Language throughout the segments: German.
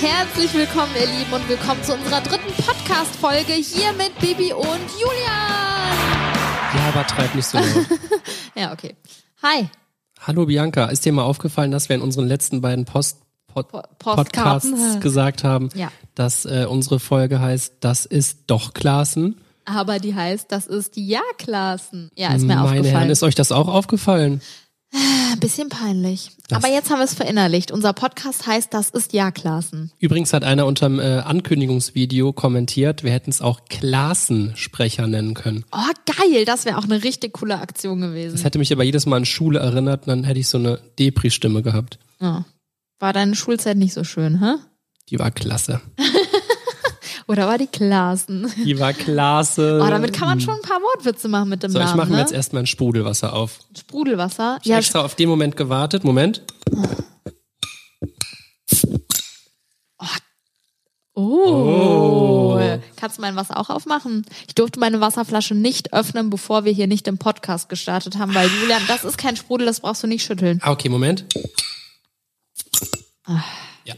Herzlich willkommen, ihr Lieben, und willkommen zu unserer dritten Podcast-Folge hier mit Bibi und Julian. Ja, aber treib nicht so. Ja, okay. Hi. Hallo Bianca, ist dir mal aufgefallen, dass wir in unseren letzten beiden Post Pod. Podcasts gesagt haben, Ja. dass äh, unsere Folge heißt, das ist doch Klassen. Aber die heißt, das ist die Ja-Klassen. Ja, ist mir Meine aufgefallen. Herren, ist euch das auch aufgefallen? Ein bisschen peinlich. Das- Aber jetzt haben wir es verinnerlicht. Unser Podcast heißt, das ist Ja-Klassen. Übrigens hat einer unterm äh, Ankündigungsvideo kommentiert, wir hätten es auch Klassensprecher nennen können. Oh, geil. Das wäre auch eine richtig coole Aktion gewesen. Das hätte mich aber jedes Mal an Schule erinnert und dann hätte ich so eine Depri-Stimme gehabt. Ja. War deine Schulzeit nicht so schön, hä? Die war klasse. Oder war die Klassen? Die war klasse. Oh, damit kann man schon ein paar Wortwitze machen mit dem So, ich Namen. mache mir ne? jetzt erstmal ein Sprudelwasser auf. Sprudelwasser. Ich Ja, extra auf den Moment gewartet. Moment. Oh. Oh. Kannst du mein Wasser auch aufmachen? Ich durfte meine Wasserflasche nicht öffnen, bevor wir hier nicht den Podcast gestartet haben, weil Julian, das ist kein Sprudel, das brauchst du nicht schütteln. Ah, okay, Moment.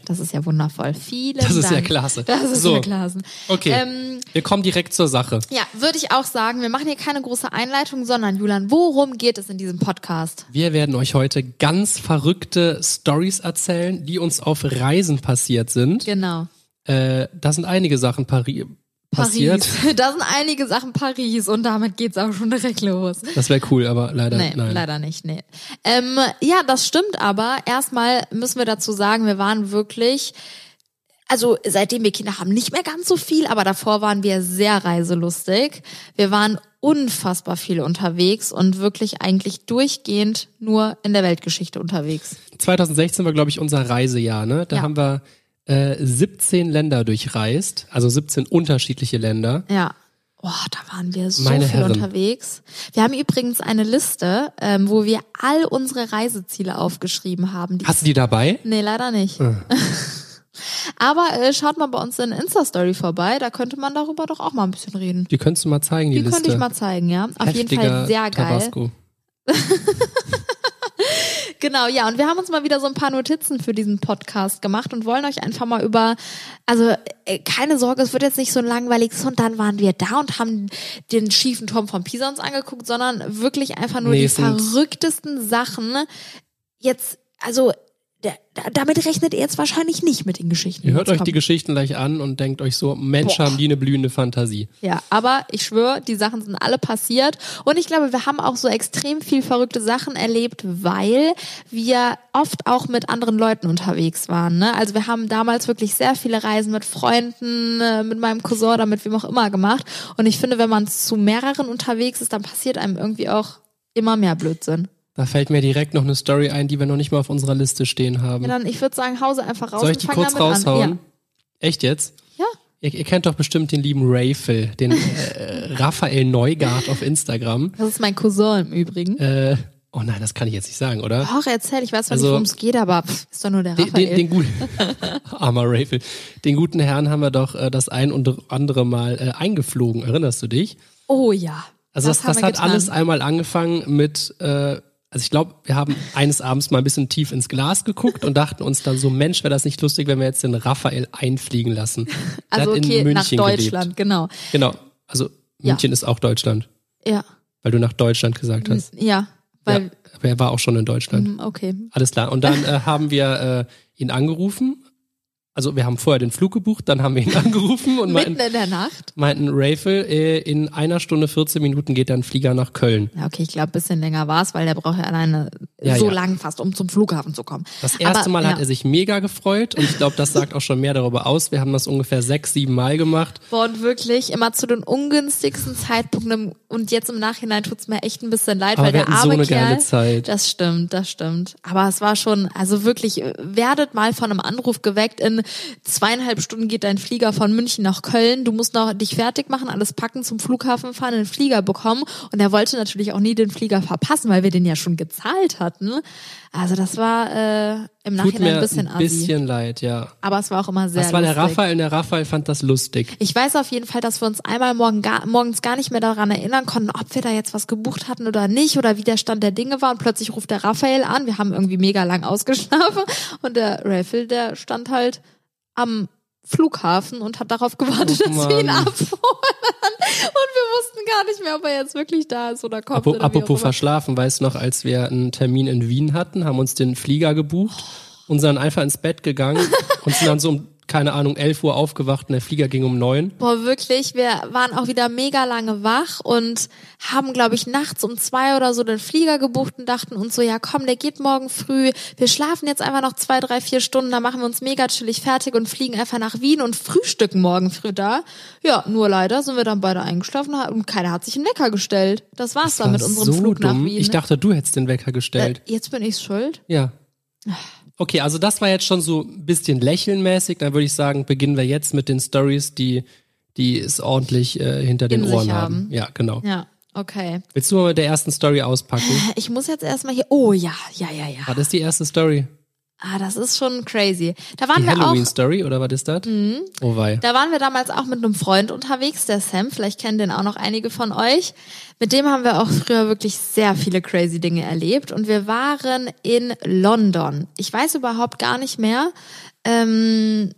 Das ist ja wundervoll. Vielen Das ist Dank. ja klasse. Das ist So. ja klasse. Okay, Ähm, wir kommen direkt zur Sache. ja, würde ich auch sagen, wir machen hier keine große Einleitung, sondern Julian, worum geht es in diesem Podcast? Wir werden euch heute ganz verrückte Stories erzählen, die uns auf Reisen passiert sind. Genau. Äh, da sind einige Sachen pari passiert. Paris. Da sind einige Sachen Paris und damit geht's auch schon direkt los. Das wäre cool, aber leider Nee, nein. leider nicht, nee. Ähm, ja, das stimmt aber. Erstmal müssen wir dazu sagen, wir waren wirklich, also seitdem wir Kinder haben, nicht mehr ganz so viel, aber davor waren wir sehr reiselustig. Wir waren unfassbar viel unterwegs und wirklich eigentlich durchgehend nur in der Weltgeschichte unterwegs. 2016 war, glaube ich, unser Reisejahr. Ne? Da Ja. haben wir äh, 17 Länder durchreist, also 17 unterschiedliche Länder. Ja. Oh, da waren wir so Meine viel Herren. unterwegs. Wir haben übrigens eine Liste, ähm, wo wir all unsere Reiseziele aufgeschrieben haben. Die Hast du die dabei? Nee, leider nicht. Aber äh, schaut mal bei uns in Insta-Story vorbei, da könnte man darüber doch auch mal ein bisschen reden. Die könntest du mal zeigen, die, Die Liste. könnte ich mal zeigen, ja. Auf jeden Heftiger Fall sehr geil. Tabasco. Genau, ja. Und wir haben uns mal wieder so ein paar Notizen für diesen Podcast gemacht und wollen euch einfach mal über, also äh, keine Sorge, es wird jetzt nicht so ein langweiliges und dann waren wir da und haben den schiefen Turm von Pisa uns angeguckt, sondern wirklich einfach nur Nee, die verrücktesten Sachen. Jetzt, also damit rechnet ihr jetzt wahrscheinlich nicht mit den Geschichten. Ihr die hört euch die kommen. Geschichten gleich an und denkt euch so, Mensch, Boah. haben die eine blühende Fantasie. Ja, aber ich schwöre, die Sachen sind alle passiert. Und ich glaube, wir haben auch so extrem viel verrückte Sachen erlebt, weil wir oft auch mit anderen Leuten unterwegs waren. Ne? Also wir haben damals wirklich sehr viele Reisen mit Freunden, äh, mit meinem Cousin oder mit wem auch immer gemacht. Und ich finde, wenn man zu mehreren unterwegs ist, dann passiert einem irgendwie auch immer mehr Blödsinn. Da fällt mir direkt noch eine Story ein, die wir noch nicht mal auf unserer Liste stehen haben. Ja, dann, ich würde sagen, Hause einfach raus Soll ich die kurz raushauen? An. Echt jetzt? Ja. ja. Ihr, ihr kennt doch bestimmt den lieben Rayfel, den äh, Raphael Neugart auf Instagram. Das ist mein Cousin im Übrigen. Äh, oh nein, das kann ich jetzt nicht sagen, oder? Auch erzähl, ich weiß zwar Also- nicht, worum es geht, aber pff, ist doch nur der Den, Raphael. den, den guten, armer Rayfel, den guten Herrn haben wir doch äh, das ein und andere Mal äh, eingeflogen. Erinnerst du dich? oh ja. Also das, das, wir hat getan. alles einmal angefangen mit, äh, also ich glaube, wir haben eines Abends mal ein bisschen tief ins Glas geguckt und dachten uns dann so, Mensch, wäre das nicht lustig, wenn wir jetzt den Raphael einfliegen lassen. Der Also okay, nach Deutschland, genau. Gelebt. Genau, also Ja. München ist auch Deutschland, Ja, weil du nach Deutschland gesagt hast. ja, weil, ja, aber er war auch schon in Deutschland. hm, okay. Alles klar. Und dann äh, haben wir äh, ihn angerufen. Also wir haben vorher den Flug gebucht, dann haben wir ihn angerufen und Mitten meinten, in der Nacht? meinten Rayfel, äh, in einer Stunde 14 Minuten geht dann Flieger nach Köln. Ja, okay, ich glaube, bisschen länger war es, weil der braucht ja alleine Ja, so ja. lang fast, um zum Flughafen zu kommen. Das erste Aber, Mal hat ja. er sich mega gefreut und ich glaube, das sagt auch schon mehr darüber aus. Wir haben das ungefähr sechs, sieben Mal gemacht. Boah, und wirklich immer zu den ungünstigsten Zeitpunkten und jetzt im Nachhinein tut's mir echt ein bisschen leid, Aber weil wir der hatten so arme eine Kerl, geile Zeit. Das stimmt, das stimmt. Aber es war schon, also wirklich, äh, werdet mal von einem Anruf geweckt. In zweieinhalb Stunden geht dein Flieger von München nach Köln. Du musst noch dich fertig machen, alles packen, zum Flughafen fahren, einen Flieger bekommen. Und er wollte natürlich auch nie den Flieger verpassen, weil wir den ja schon gezahlt hatten. Also das war äh, im Tut Nachhinein mir ein bisschen ein assi. bisschen leid, ja. Aber es war auch immer sehr Das war der lustig. Raphael und der Raphael fand das lustig. Ich weiß auf jeden Fall, dass wir uns einmal morgen gar, morgens gar nicht mehr daran erinnern konnten, ob wir da jetzt was gebucht hatten oder nicht oder wie der Stand der Dinge war. Und plötzlich ruft der Raphael an. Wir haben irgendwie mega lang ausgeschlafen und der Raffel, der stand halt am Flughafen und hat darauf gewartet, Oh dass wir ihn abholen. Und wir wussten gar nicht mehr, ob er jetzt wirklich da ist oder kommt. Apo- oder Apropos verschlafen, weißt du noch, als wir einen Termin in Wien hatten, haben uns den Flieger gebucht und sind dann einfach ins Bett gegangen und sind dann so um, keine Ahnung, 11 Uhr aufgewacht und der Flieger ging um neun. Boah, wirklich, wir waren auch wieder mega lange wach und haben, glaube ich, nachts um zwei oder so den Flieger gebucht und dachten uns so, ja komm, der geht morgen früh. Wir schlafen jetzt einfach noch zwei, drei, vier Stunden, dann machen wir uns mega chillig fertig und fliegen einfach nach Wien und frühstücken morgen früh da. Ja, nur leider sind wir dann beide eingeschlafen und keiner hat sich einen Wecker gestellt. Das war's dann mit War unserem so Flug nach dumm. Wien. Ich dachte, du hättest den Wecker gestellt. äh, jetzt bin ich schuld. Ja. Okay, also das war jetzt schon so ein bisschen lächelnmäßig. Dann würde ich sagen, beginnen wir jetzt mit den Stories, die, die es ordentlich äh, hinter den In sich Ohren haben. haben. Ja, genau. Ja, okay. Willst du mal mit der ersten Story auspacken? Ich muss jetzt erstmal hier. Oh ja, ja, ja, ja. War das die erste Story? Ah, das ist schon crazy. Da waren Die wir auch. Mhm. Halloween-Story oder was ist das? Oh wei. Da waren wir damals auch mit einem Freund unterwegs, der Sam. Vielleicht kennen den auch noch einige von euch. Mit dem haben wir auch früher wirklich sehr viele crazy Dinge erlebt. Und wir waren in London. Ich weiß überhaupt gar nicht mehr. Ähm,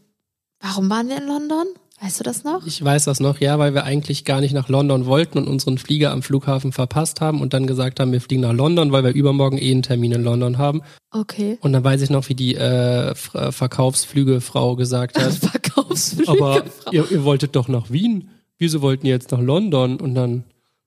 warum waren wir in London? Weißt du das noch? Ich weiß das noch, ja, weil wir eigentlich gar nicht nach London wollten und unseren Flieger am Flughafen verpasst haben und dann gesagt haben, wir fliegen nach London, weil wir übermorgen eh einen Termin in London haben. Okay. Und dann weiß ich noch, wie die äh, äh, Verkaufsflügefrau gesagt hat, Verkaufsflüge. aber ihr, ihr wolltet doch nach Wien. Wieso wollten ihr jetzt nach London? Und dann,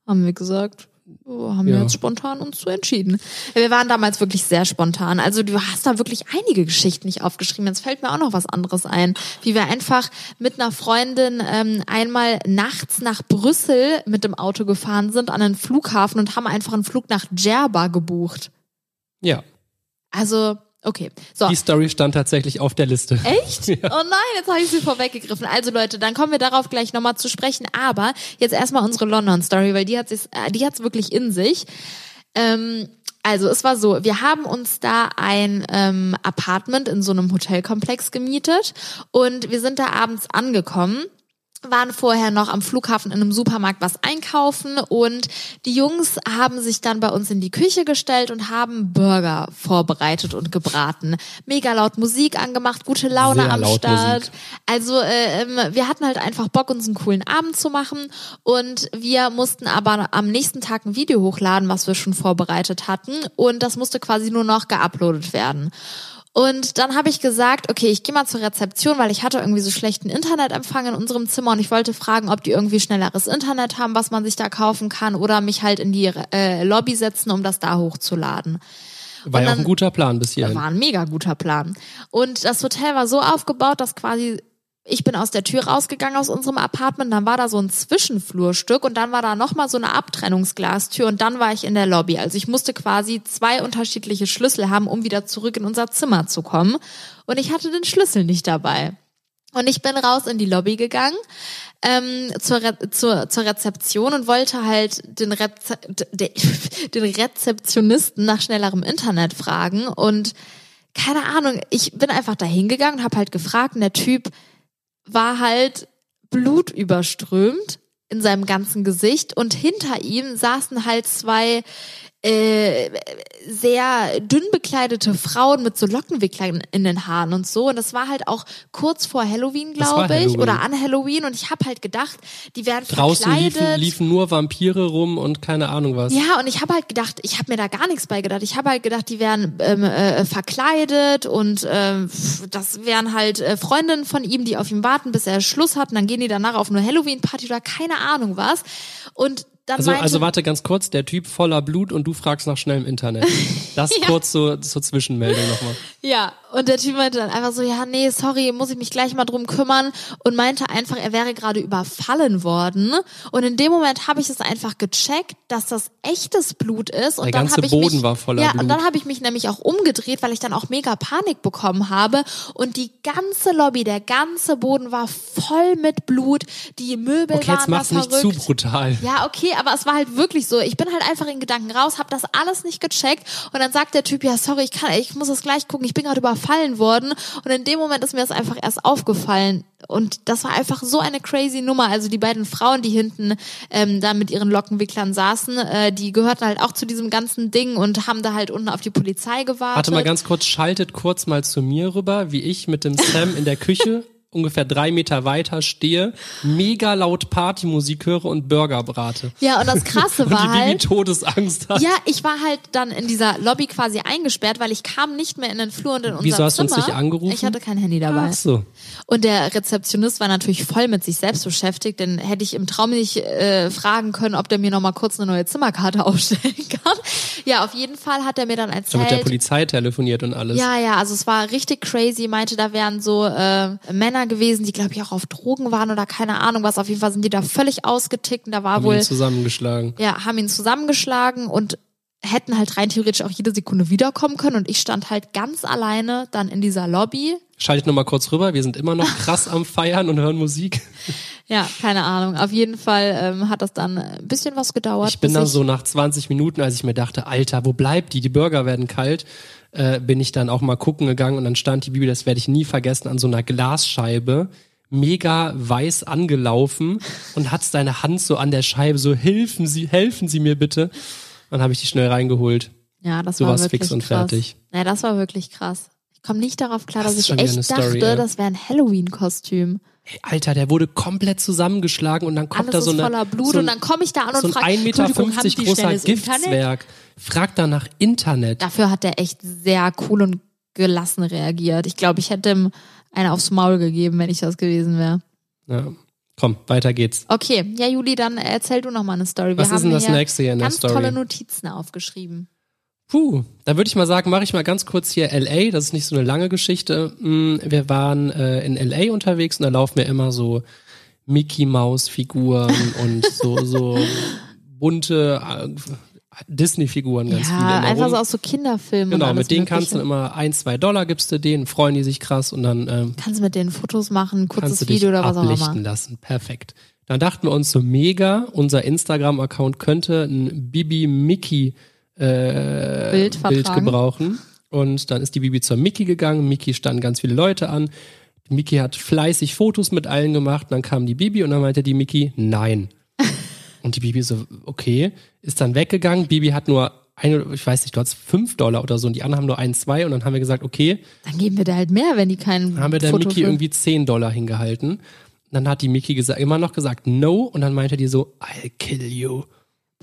haben wir gesagt. Oh, haben wir Ja. jetzt spontan uns zu entschieden. Wir waren damals wirklich sehr spontan. Also du hast da wirklich einige Geschichten nicht aufgeschrieben. Jetzt fällt mir auch noch was anderes ein. Wie wir einfach mit einer Freundin ähm, einmal nachts nach Brüssel mit dem Auto gefahren sind an einen Flughafen und haben einfach einen Flug nach Djerba gebucht. ja, Also, okay. So. die Story stand tatsächlich auf der Liste. Echt? Oh nein, jetzt habe ich sie vorweggegriffen. Also Leute, dann kommen wir darauf gleich nochmal zu sprechen. Aber jetzt erstmal unsere London-Story, weil die hat sich, äh, die hat's wirklich in sich. Ähm, also es war so, wir haben uns da ein ähm, Apartment in so einem Hotelkomplex gemietet und wir sind da abends angekommen waren vorher noch am Flughafen in einem Supermarkt was einkaufen und die Jungs haben sich dann bei uns in die Küche gestellt und haben Burger vorbereitet und gebraten. Mega laut Musik angemacht, gute Laune Sehr am Start. Musik. Also äh, wir hatten halt einfach Bock, uns einen coolen Abend zu machen und wir mussten aber am nächsten Tag ein Video hochladen, was wir schon vorbereitet hatten und das musste quasi nur noch geuploadet werden. Und dann habe ich gesagt, okay, ich gehe mal zur Rezeption, weil ich hatte irgendwie so schlechten Internetempfang in unserem Zimmer und ich wollte fragen, ob die irgendwie schnelleres Internet haben, was man sich da kaufen kann oder mich halt in die äh, Lobby setzen, um das da hochzuladen. War ja auch ein guter Plan bis hierhin. War ein mega guter Plan. Und das Hotel war so aufgebaut, dass quasi ich bin aus der Tür rausgegangen aus unserem Apartment, dann war da so ein Zwischenflurstück und dann war da nochmal so eine Abtrennungsglastür und dann war ich in der Lobby. Also ich musste quasi zwei unterschiedliche Schlüssel haben, um wieder zurück in unser Zimmer zu kommen. Und ich hatte den Schlüssel nicht dabei. Und ich bin raus in die Lobby gegangen ähm, zur, Re zur, zur Rezeption und wollte halt den, Reze de den Rezeptionisten nach schnellerem Internet fragen. Und keine Ahnung, ich bin einfach da hingegangen und habe halt gefragt und der Typ war halt blutüberströmt in seinem ganzen Gesicht und hinter ihm saßen halt zwei äh, sehr dünn bekleidete Frauen mit so Lockenwicklern in den Haaren und so. Und das war halt auch kurz vor Halloween, glaube ich, oder an Halloween. Und ich habe halt gedacht, die werden Draußen verkleidet. liefen, liefen nur Vampire rum und keine Ahnung was. Ja, und ich habe halt gedacht, ich habe mir da gar nichts bei gedacht. Ich habe halt gedacht, die wären ähm, äh, verkleidet und pff, das wären halt äh, Freundinnen von ihm, die auf ihn warten, bis er Schluss hat. Und dann gehen die danach auf eine Halloween-Party oder keine Ahnung was. Und dann Also, meinte, also warte ganz kurz, der Typ voller Blut und du fragst nach schnellem Internet. Das Ja. kurz so, zur Zwischenmeldung nochmal. Ja, und der Typ meinte dann einfach so, ja, nee, sorry, muss ich mich gleich mal drum kümmern und meinte einfach, er wäre gerade überfallen worden. Und in dem Moment habe ich es einfach gecheckt, dass das echtes Blut ist. Und Der dann ganze habe ich Boden mich, war voller Ja, Blut. und dann habe ich mich nämlich auch umgedreht, weil ich dann auch mega Panik bekommen habe. Und die ganze Lobby, der ganze Boden war voll mit Blut. Die Möbel Okay, waren jetzt mach's da nicht verrückt. zu brutal. Ja, okay, aber es war halt wirklich so. Ich bin halt einfach in Gedanken raus, habe das alles nicht gecheckt und dann sagt der Typ, ja, sorry, ich kann, ich muss das gleich gucken, ich bin gerade überfallen worden und in dem Moment ist mir das einfach erst aufgefallen und das war einfach so eine crazy Nummer. Also die beiden Frauen, die hinten ähm, da mit ihren Lockenwicklern saßen, äh, die gehörten halt auch zu diesem ganzen Ding und haben da halt unten auf die Polizei gewartet. Warte mal ganz kurz, schaltet kurz mal zu mir rüber, wie ich mit dem Sam in der Küche ungefähr drei Meter weiter stehe, mega laut Partymusik höre und Burger brate. Ja, und das Krasse Und war die Bibi halt, Todesangst hat. ja, ich war halt dann in dieser Lobby quasi eingesperrt, weil ich kam nicht mehr in den Flur und in unser Wieso hast du Zimmer. uns nicht angerufen? Ich hatte kein Handy dabei. Ach so. Und der Rezeptionist war natürlich voll mit sich selbst beschäftigt, denn hätte ich im Traum nicht äh, fragen können, ob der mir noch mal kurz eine neue Zimmerkarte aufstellen kann. Ja, auf jeden Fall hat er mir dann Ich habe mit der erzählt. Polizei telefoniert und alles. Ja, ja, also es war richtig crazy. Meinte, da wären so äh, Männer gewesen, die glaube ich auch auf Drogen waren oder keine Ahnung was. Auf jeden Fall sind die da völlig ausgetickt und da war Haben wohl ihn zusammengeschlagen. ja, haben ihn zusammengeschlagen und hätten halt rein theoretisch auch jede Sekunde wiederkommen können und ich stand halt ganz alleine dann in dieser Lobby. Schaltet noch mal kurz rüber. Wir sind immer noch krass am Feiern und hören Musik. Ja, keine Ahnung. Auf jeden Fall ähm, hat das dann ein bisschen was gedauert. Ich bin dann so nach 20 Minuten, als ich mir dachte, Alter, wo bleibt die? Die Burger werden kalt. Äh, bin ich dann auch mal gucken gegangen und dann stand die Bibi, das werde ich nie vergessen, an so einer Glasscheibe, mega weiß angelaufen und hat seine Hand so an der Scheibe, so helfen Sie, helfen Sie mir bitte. Dann habe ich die schnell reingeholt. Ja, das Du war warst wirklich fix und krass. fertig. Ja, das war wirklich krass. Ich komme nicht darauf klar, Das dass ich echt Story, dachte, ja. das wäre ein Halloween-Kostüm. Hey, Alter, der wurde komplett zusammengeschlagen und dann kommt Alles da so ist eine, voller Blut so ein, und dann komme ich da an und so ein frage, 1,50 Meter großer? Giftswerk. Fragt da nach Internet. Dafür hat er echt sehr cool und gelassen reagiert. Ich glaube, ich hätte ihm eine aufs Maul gegeben, wenn ich das gewesen wäre. Ja. Komm, weiter geht's. Okay, ja, Juli, dann erzähl du noch mal eine Story. Wir Was ist denn das nächste hier in der ganz Story? tolle Notizen aufgeschrieben. Puh, da würde ich mal sagen, mache ich mal ganz kurz hier LA. Das ist nicht so eine lange Geschichte. Mm, Wir waren äh, in LA unterwegs und da laufen mir immer so Mickey Maus Figuren und so so bunte äh, Disney Figuren ganz viele. ja, einfach so aus so Kinderfilmen. Genau, mit denen kannst du immer ein, zwei Dollar gibst du denen, freuen die sich krass und dann ähm, Kannst du mit denen Fotos machen, kurzes Video oder was auch ablichten immer. lassen. Perfekt. Dann dachten wir uns so mega, unser Instagram-Account könnte ein Bibi Mickey äh, Bild Bild gebrauchen. Und dann ist die Bibi zur Mickey gegangen. Mickey standen ganz viele Leute an. Mickey hat fleißig Fotos mit allen gemacht. Dann kam die Bibi und dann meinte die Mickey, nein. Und die Bibi so, okay, ist dann weggegangen. Bibi hat nur eine, ich weiß nicht, du hast fünf Dollar oder so und die anderen haben nur ein, zwei und dann haben wir gesagt, okay, Dann geben wir da halt mehr, wenn die kein dann haben wir der Foto Mickey für- irgendwie 10 Dollar hingehalten. Dann hat die Mickey gesagt, immer noch gesagt no und dann meinte die so, I'll kill you.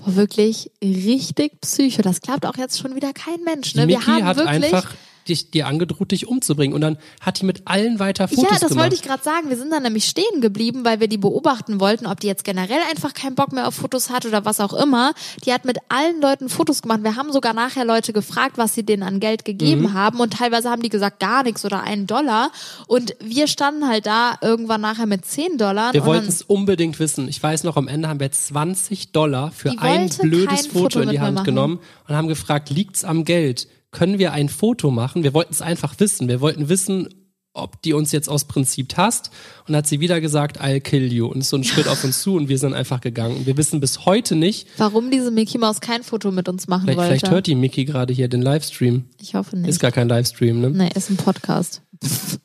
Boah, wirklich richtig psycho. Das glaubt auch jetzt schon wieder kein Mensch. Die Ne? Wir haben hat wirklich einfach dich, dir angedroht, dich umzubringen und dann hat die mit allen weiter Fotos ja, das gemacht. wollte ich gerade sagen. Wir sind dann nämlich stehen geblieben, weil wir die beobachten wollten, ob die jetzt generell einfach keinen Bock mehr auf Fotos hat oder was auch immer. Die hat mit allen Leuten Fotos gemacht. Wir haben sogar nachher Leute gefragt, was sie denen an Geld gegeben Mhm. haben und teilweise haben die gesagt gar nichts oder einen Dollar. Und wir standen halt da irgendwann nachher mit 10 Dollar. wir wollten es unbedingt wissen. Ich weiß noch, am Ende haben wir 20 Dollar für ein blödes Foto, Foto in die Hand genommen und haben gefragt, liegt's am Geld? Können wir ein Foto machen? Wir wollten es einfach wissen. Wir wollten wissen, ob die uns jetzt aus Prinzip hasst. Und hat sie wieder gesagt, I'll kill you. Und ist so ein Schritt auf uns zu und wir sind einfach gegangen. Und wir wissen bis heute nicht, warum diese Mickey Maus kein Foto mit uns machen vielleicht, wollte. vielleicht hört die Mickey gerade hier den Livestream. ich hoffe nicht. Ist gar kein Livestream, ne? nee, ist ein Podcast.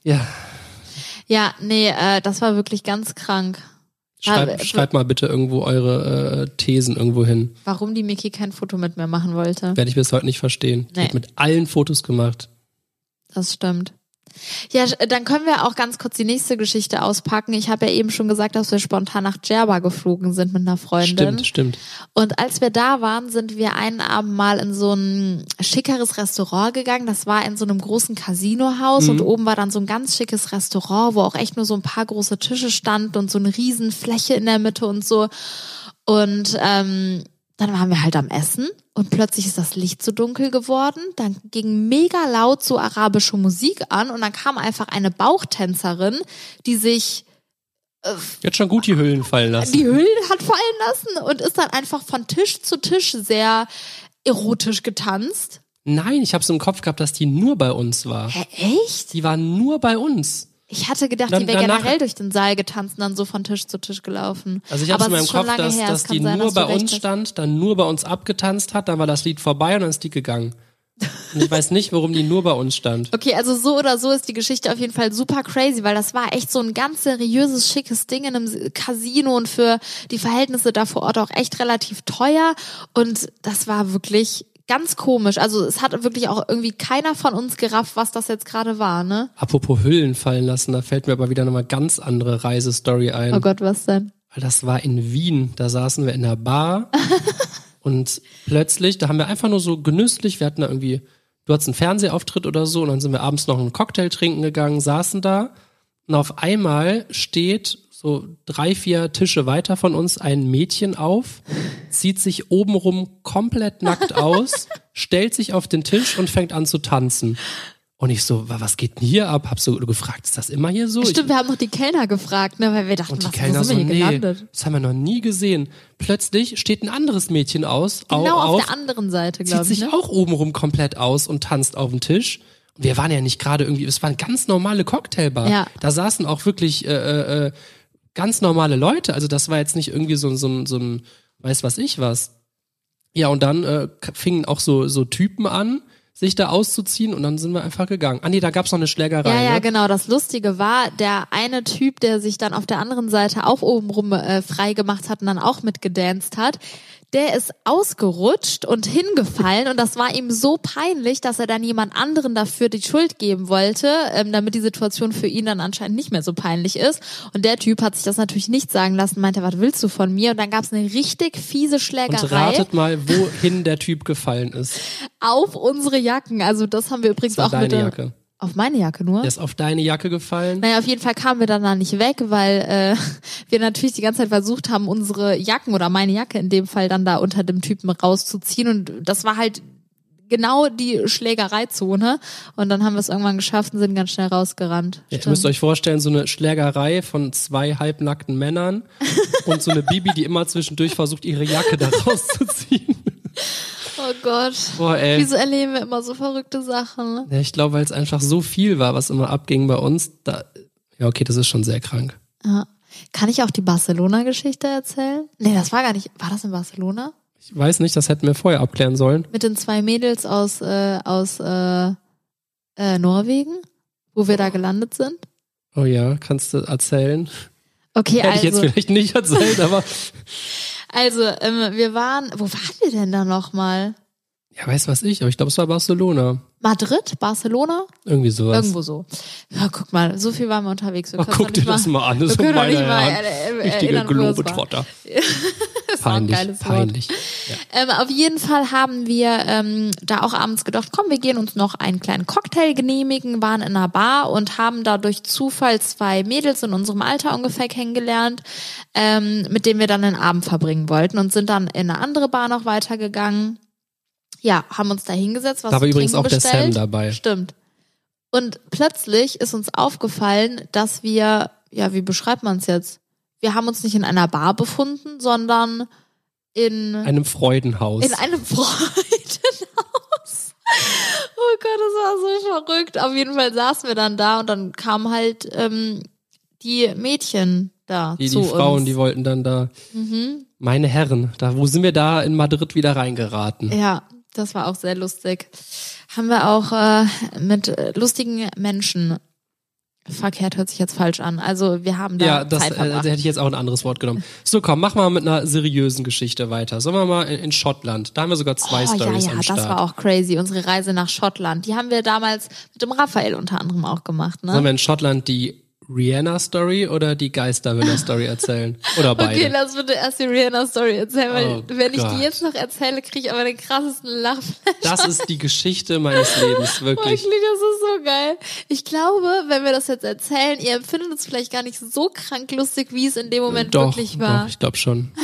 Ja. Ja, nee, äh, das war wirklich ganz krank. Schreib, schreibt mal bitte irgendwo eure äh, Thesen irgendwo hin. Warum die Mickey kein Foto mit mir machen wollte. Werde ich bis heute nicht verstehen. Die Nee. hat mit allen Fotos gemacht. Das stimmt. Ja, sch- dann können wir auch ganz kurz die nächste Geschichte auspacken. Ich habe ja eben schon gesagt, dass wir spontan nach Djerba geflogen sind mit einer Freundin. Stimmt, stimmt. Und als wir da waren, sind wir einen Abend mal in so ein schickeres Restaurant gegangen. Das war in so einem großen Casinohaus und oben war dann so ein ganz schickes Restaurant, wo auch echt nur so ein paar große Tische standen und so eine riesen Fläche in der Mitte und so. Und ähm, dann waren wir halt am Essen und plötzlich ist das Licht so dunkel geworden. Dann ging mega laut so arabische Musik an und dann kam einfach eine Bauchtänzerin, die sich Jetzt schon gut die Hüllen fallen lassen. die Hüllen hat fallen lassen und ist dann einfach von Tisch zu Tisch sehr erotisch getanzt. Nein, ich habe so im Kopf gehabt, dass die nur bei uns war. Hä, echt? Die war nur bei uns. Ich hatte gedacht, Dann- die wäre generell durch den Saal getanzt und dann so von Tisch zu Tisch gelaufen. Also ich habe in es meinem Kopf, dass, her. dass die sein, nur dass bei uns hast. stand, dann nur bei uns abgetanzt hat, dann war das Lied vorbei und dann ist die gegangen. Und ich weiß nicht, warum die nur bei uns stand. Okay, also so oder so ist die Geschichte auf jeden Fall super crazy, weil das war echt so ein ganz seriöses, schickes Ding in einem Casino und für die Verhältnisse da vor Ort auch echt relativ teuer. Und das war wirklich ganz komisch. Also es hat wirklich auch irgendwie keiner von uns gerafft, was das jetzt gerade war, ne? Apropos Hüllen fallen lassen, da fällt mir aber wieder nochmal ganz andere Reisestory ein. Oh Gott, was denn? Weil Das war in Wien, da saßen wir in der Bar und plötzlich, da haben wir einfach nur so genüsslich, wir hatten da irgendwie, du hattest einen Fernsehauftritt oder so und dann sind wir abends noch einen Cocktail trinken gegangen, saßen da und auf einmal steht so drei, vier Tische weiter von uns ein Mädchen auf, zieht sich obenrum komplett nackt aus, stellt sich auf den Tisch und fängt an zu tanzen. Und ich so, wa- was geht denn hier ab? Hab so gefragt, ist das immer hier so? Stimmt, wir haben noch die Kellner gefragt, ne? Weil wir dachten, Und die was, Kellner wo so, sind wir hier nee, gelandet? das haben wir noch nie gesehen. Plötzlich steht ein anderes Mädchen aus, au- Genau auf, auf, der anderen Seite, zieht glaube ich. sich Ne? auch obenrum komplett aus und tanzt auf dem Tisch. Und wir waren ja nicht gerade irgendwie, es war eine ganz normale Cocktailbar. Ja. Da saßen auch wirklich äh, äh, äh, ganz normale Leute. Also das war jetzt nicht irgendwie so, so, ein- so ein, weiß was ich was. Ja, und dann äh, fingen auch so, so Typen an, sich da auszuziehen und dann sind wir einfach gegangen. Ah nee, da gab's noch eine Schlägerei. Ja, ja, ne? genau. Das Lustige war, der eine Typ, der sich dann auf der anderen Seite auch obenrum äh, frei gemacht hat und dann auch mitgedanced hat, der ist ausgerutscht und hingefallen und das war ihm so peinlich, dass er dann jemand anderen dafür die Schuld geben wollte, ähm, damit die Situation für ihn dann anscheinend nicht mehr so peinlich ist. Und der Typ hat sich das natürlich nicht sagen lassen, meinte, was willst du von mir? Und dann gab es eine richtig fiese Und Schlägerei ratet mal, wohin der Typ gefallen ist. auf unsere Jacken. Also das haben wir übrigens auch mit deine der, Jacke. Auf meine Jacke nur. Der ist auf deine Jacke gefallen. Naja, auf jeden Fall kamen wir dann da nicht weg, weil äh, wir natürlich die ganze Zeit versucht haben, unsere Jacken oder meine Jacke in dem Fall dann da unter dem Typen rauszuziehen. Und das war halt genau die Schlägereizone. Und dann haben wir es irgendwann geschafft und sind ganz schnell rausgerannt. Ja, ihr müsst euch vorstellen, so eine Schlägerei von zwei halbnackten Männern und so eine Bibi, die immer zwischendurch versucht, ihre Jacke da rauszuziehen. oh Gott. Boah, ey. Wieso erleben wir immer so verrückte Sachen? Ja, ich glaube, weil es einfach so viel war, was immer abging bei uns. Da, ja, okay, das ist schon sehr krank. Ja. Kann ich auch die Barcelona-Geschichte erzählen? Nee, das war gar nicht. War das in Barcelona? Ich weiß nicht, das hätten wir vorher abklären sollen. Mit den zwei Mädels aus, äh, aus äh, äh, Norwegen, wo wir da gelandet sind? Oh ja, kannst du erzählen? Okay, Hätte ich jetzt also, vielleicht nicht erzählt, aber also ähm, wir waren, wo waren wir denn da nochmal? ja, weiß was ich, aber ich glaube, es war Barcelona. Madrid, Barcelona? Irgendwie sowas. Irgendwo so. Ja, guck mal, so viel waren wir unterwegs. Wir können guck dir nicht das mal an, das wir ist können doch meine nicht mal äh, äh, Richtige. Globetrotter. Peinlich, geiles peinlich. Ja. Ähm, auf jeden Fall haben wir ähm, da auch abends gedacht, komm, wir gehen uns noch einen kleinen Cocktail genehmigen, waren in einer Bar und haben da durch Zufall zwei Mädels in unserem Alter ungefähr kennengelernt, ähm, mit denen wir dann den Abend verbringen wollten und sind dann in eine andere Bar noch weitergegangen. Ja, haben uns da hingesetzt, was Da war übrigens auch der Sam bestellt. dabei. Stimmt. Und plötzlich ist uns aufgefallen, dass wir, ja, wie beschreibt man es jetzt? Wir haben uns nicht in einer Bar befunden, sondern in Einem Freudenhaus. in einem Freudenhaus. Oh Gott, das war so verrückt. Auf jeden Fall saßen wir dann da und dann kamen halt ähm, die Mädchen da die, zu die Frauen, uns. die wollten dann da. Mhm. Meine Herren, da wo sind wir da in Madrid wieder reingeraten? Ja, das war auch sehr lustig. Haben wir auch äh, mit lustigen Menschen verkehrt, hört sich jetzt falsch an. Also wir haben da Ja, das Zeit äh, verbracht. da hätte ich jetzt auch ein anderes Wort genommen. So, komm, mach mal mit einer seriösen Geschichte weiter. Sollen wir mal in, in Schottland? Da haben wir sogar zwei oh, ja, Stories ja, am das Start. war auch crazy. Unsere Reise nach Schottland. Die haben wir damals mit dem Raphael unter anderem auch gemacht. Ne? Sollen wir in Schottland die Rihanna-Story oder die Geisterwiller-Story erzählen? Oder beide? Okay, lass bitte erst die Rihanna-Story erzählen, weil Oh wenn ich Gott. die jetzt noch erzähle, kriege ich aber den krassesten Lachflash. das ist die Geschichte meines Lebens, wirklich. Wirklich, das ist so geil. Ich glaube, wenn wir das jetzt erzählen, ihr empfindet es vielleicht gar nicht so krank lustig, wie es in dem Moment Doch, wirklich war. doch, ich glaube schon.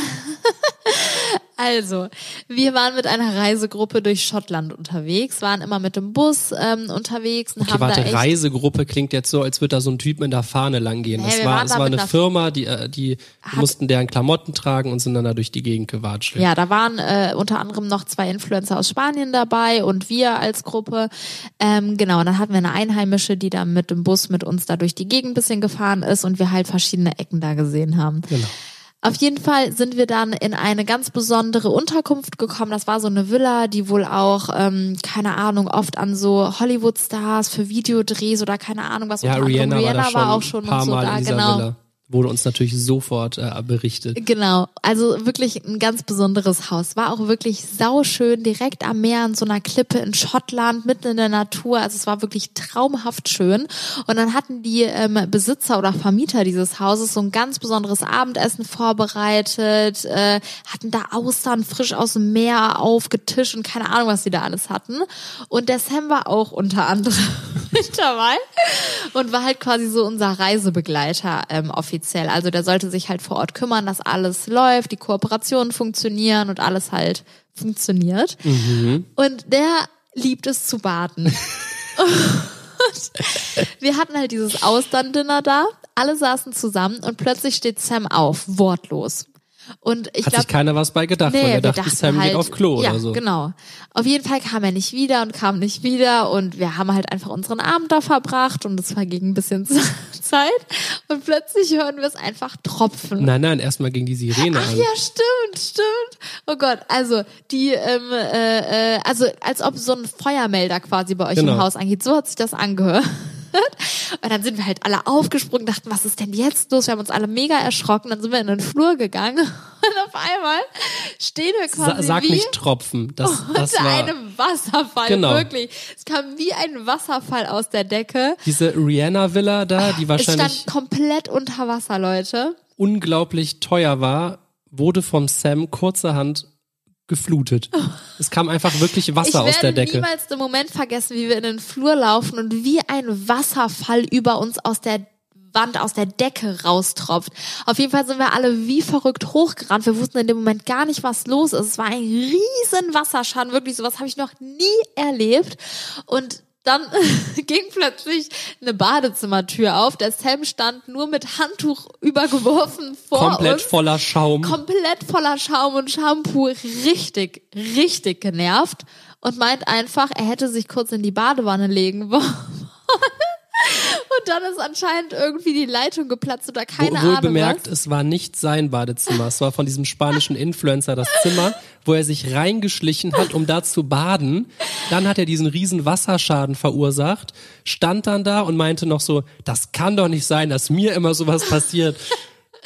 Also, wir waren mit einer Reisegruppe durch Schottland unterwegs, waren immer mit dem Bus ähm, unterwegs und Okay, haben da warte, echt Reisegruppe klingt jetzt so, als würde da so ein Typ mit der Fahne langgehen. Nee, Das war, waren es da war eine Firma, die, äh, die mussten deren Klamotten tragen und sind dann da durch die Gegend gewatscht. Ja, da waren äh, unter anderem noch zwei Influencer aus Spanien dabei und wir als Gruppe. Ähm, genau, und dann hatten wir eine Einheimische, die da mit dem Bus mit uns da durch die Gegend ein bisschen gefahren ist und wir halt verschiedene Ecken da gesehen haben. Genau. Auf jeden Fall sind wir dann in eine ganz besondere Unterkunft gekommen. Das war so eine Villa, die wohl auch, ähm, keine Ahnung, oft an so Hollywood-Stars für Videodrehs oder keine Ahnung was. Ja, unter anderem Rihanna, war war auch schon ein paar und so Mal da, genau. Villa. Wurde uns natürlich sofort äh, berichtet. Genau, also wirklich ein ganz besonderes Haus. War auch wirklich sauschön, direkt am Meer, an so einer Klippe in Schottland, mitten in der Natur. Also es war wirklich traumhaft schön. Und dann hatten die ähm, Besitzer oder Vermieter dieses Hauses so ein ganz besonderes Abendessen vorbereitet, äh, hatten da Austern frisch aus dem Meer aufgetischt und keine Ahnung, was sie da alles hatten. Und der Sam war auch unter anderem mit dabei und war halt quasi so unser Reisebegleiter ähm, offiziell. Also der sollte sich halt vor Ort kümmern, dass alles läuft, die Kooperationen funktionieren und alles halt funktioniert. Mhm. Und der liebt es zu baden. wir hatten halt dieses Austern-Dinner da, alle saßen zusammen und plötzlich steht Sam auf, wortlos. Und ich Hat glaube, sich keiner was bei gedacht, weil Nee, er wir dachte, Sam halt, geht auf Klo ja, oder so. genau. Auf jeden Fall kam er nicht wieder und kam nicht wieder und wir haben halt einfach unseren Abend da verbracht und es verging ein bisschen Zeit und plötzlich hören wir es einfach tropfen. Nein, nein, erstmal ging die Sirene Ach an. ja, stimmt, stimmt. Oh Gott, also die, ähm, äh, äh, also als ob so ein Feuermelder quasi bei euch Genau. im Haus angeht. So hat sich das angehört. Und dann sind wir halt alle aufgesprungen, dachten, was ist denn jetzt los? Wir haben uns alle mega erschrocken. Dann sind wir in den Flur gegangen und auf einmal stehen wir Sa quasi sag wie nicht Tropfen. Das, das unter war einem Wasserfall, Genau. wirklich. Es kam wie ein Wasserfall aus der Decke. diese Rihanna-Villa da, die Es wahrscheinlich stand komplett unter Wasser, Leute. unglaublich teuer war, wurde vom Sam kurzerhand geflutet. Es kam einfach wirklich Wasser ich aus der werde Decke. niemals den Moment vergessen, wie wir in den Flur laufen und wie ein Wasserfall über uns aus der Wand, aus der Decke raustropft. Auf jeden Fall sind wir alle wie verrückt hochgerannt. Wir wussten in dem Moment gar nicht, was los ist. Es war ein riesen Wasserschaden, wirklich sowas habe ich noch nie erlebt. Und dann ging plötzlich eine Badezimmertür auf. Der Sam stand nur mit Handtuch übergeworfen vor Komplett uns voller Schaum. komplett voller Schaum und Shampoo, richtig, richtig genervt und meint einfach, er hätte sich kurz in die Badewanne legen wollen. Und dann ist anscheinend irgendwie die Leitung geplatzt oder keine Wohl Ahnung bemerkt, was. es war nicht sein Badezimmer. Es war von diesem spanischen Influencer das Zimmer, wo er sich reingeschlichen hat, um da zu baden. Dann hat er diesen riesen Wasserschaden verursacht, stand dann da und meinte noch so, das kann doch nicht sein, dass mir immer sowas passiert.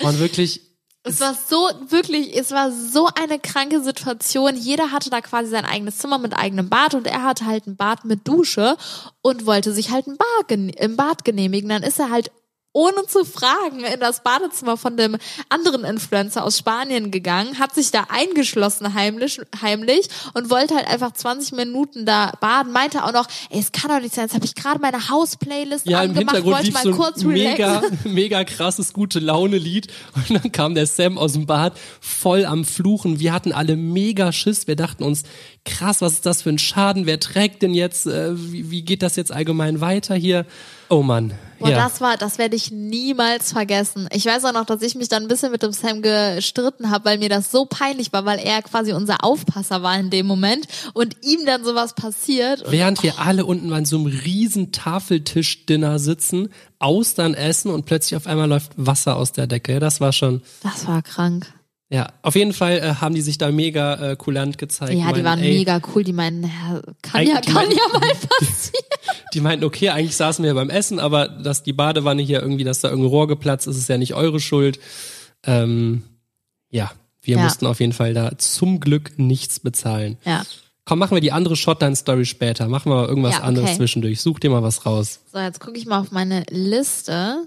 Und wirklich, Es war so, wirklich, es war so eine kranke Situation. Jeder hatte da quasi sein eigenes Zimmer mit eigenem Bad und er hatte halt ein Bad mit Dusche und wollte sich halt ein Bad, im Bad genehmigen. Dann ist er halt ohne zu fragen in das Badezimmer von dem anderen Influencer aus Spanien gegangen, hat sich da eingeschlossen heimlich, heimlich und wollte halt einfach 20 Minuten da baden, meinte auch noch, ey, es kann doch nicht sein, jetzt habe ich gerade meine Haus-Playlist ja, angemacht, wollte mal so kurz ein relaxen. mega, mega krasses gute Laune-Lied. Und dann kam der Sam aus dem Bad voll am Fluchen. Wir hatten alle mega Schiss. Wir dachten uns, krass, was ist das für ein Schaden? Wer trägt denn jetzt? Äh, wie, wie geht das jetzt allgemein weiter hier? Oh Mann. Boah, ja. das war, das werde ich niemals vergessen. Ich weiß auch noch, dass ich mich dann ein bisschen mit dem Sam gestritten habe, weil mir das so peinlich war, weil er quasi unser Aufpasser war in dem Moment und ihm dann sowas passiert. Und Während wir alle unten an so einem riesen Tafeltisch-Dinner sitzen, Austern essen und plötzlich auf einmal läuft Wasser aus der Decke. Das war schon, das war krank. Ja, auf jeden Fall äh, haben die sich da mega äh, kulant gezeigt. Ja, die Meinen, waren ey, mega cool. Die meinen, kann ja, kann ja mal passieren. Die meinten, okay, eigentlich saßen wir beim Essen, aber dass die Badewanne hier irgendwie, dass da irgendein Rohr geplatzt ist, ist ja nicht eure Schuld. Ähm, ja, wir Ja. mussten auf jeden Fall da zum Glück nichts bezahlen. Ja. Komm, machen wir die andere Shotline-Story später. Machen wir mal irgendwas Ja, okay. anderes zwischendurch. Such dir mal was raus. So, jetzt gucke ich mal auf meine Liste.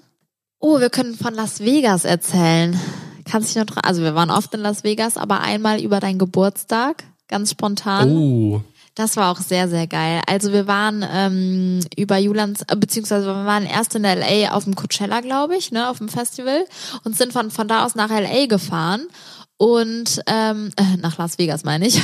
Oh, wir können von Las Vegas erzählen. Kannst dich noch? Also wir waren oft in Las Vegas, aber einmal über deinen Geburtstag, ganz spontan. Oh, Das war auch sehr, sehr geil. Also wir waren ähm, über Julans, äh, beziehungsweise wir waren erst in LA auf dem Coachella, glaube ich, ne, auf dem Festival und sind von, von da aus nach LA gefahren und ähm, äh, nach Las Vegas meine ich.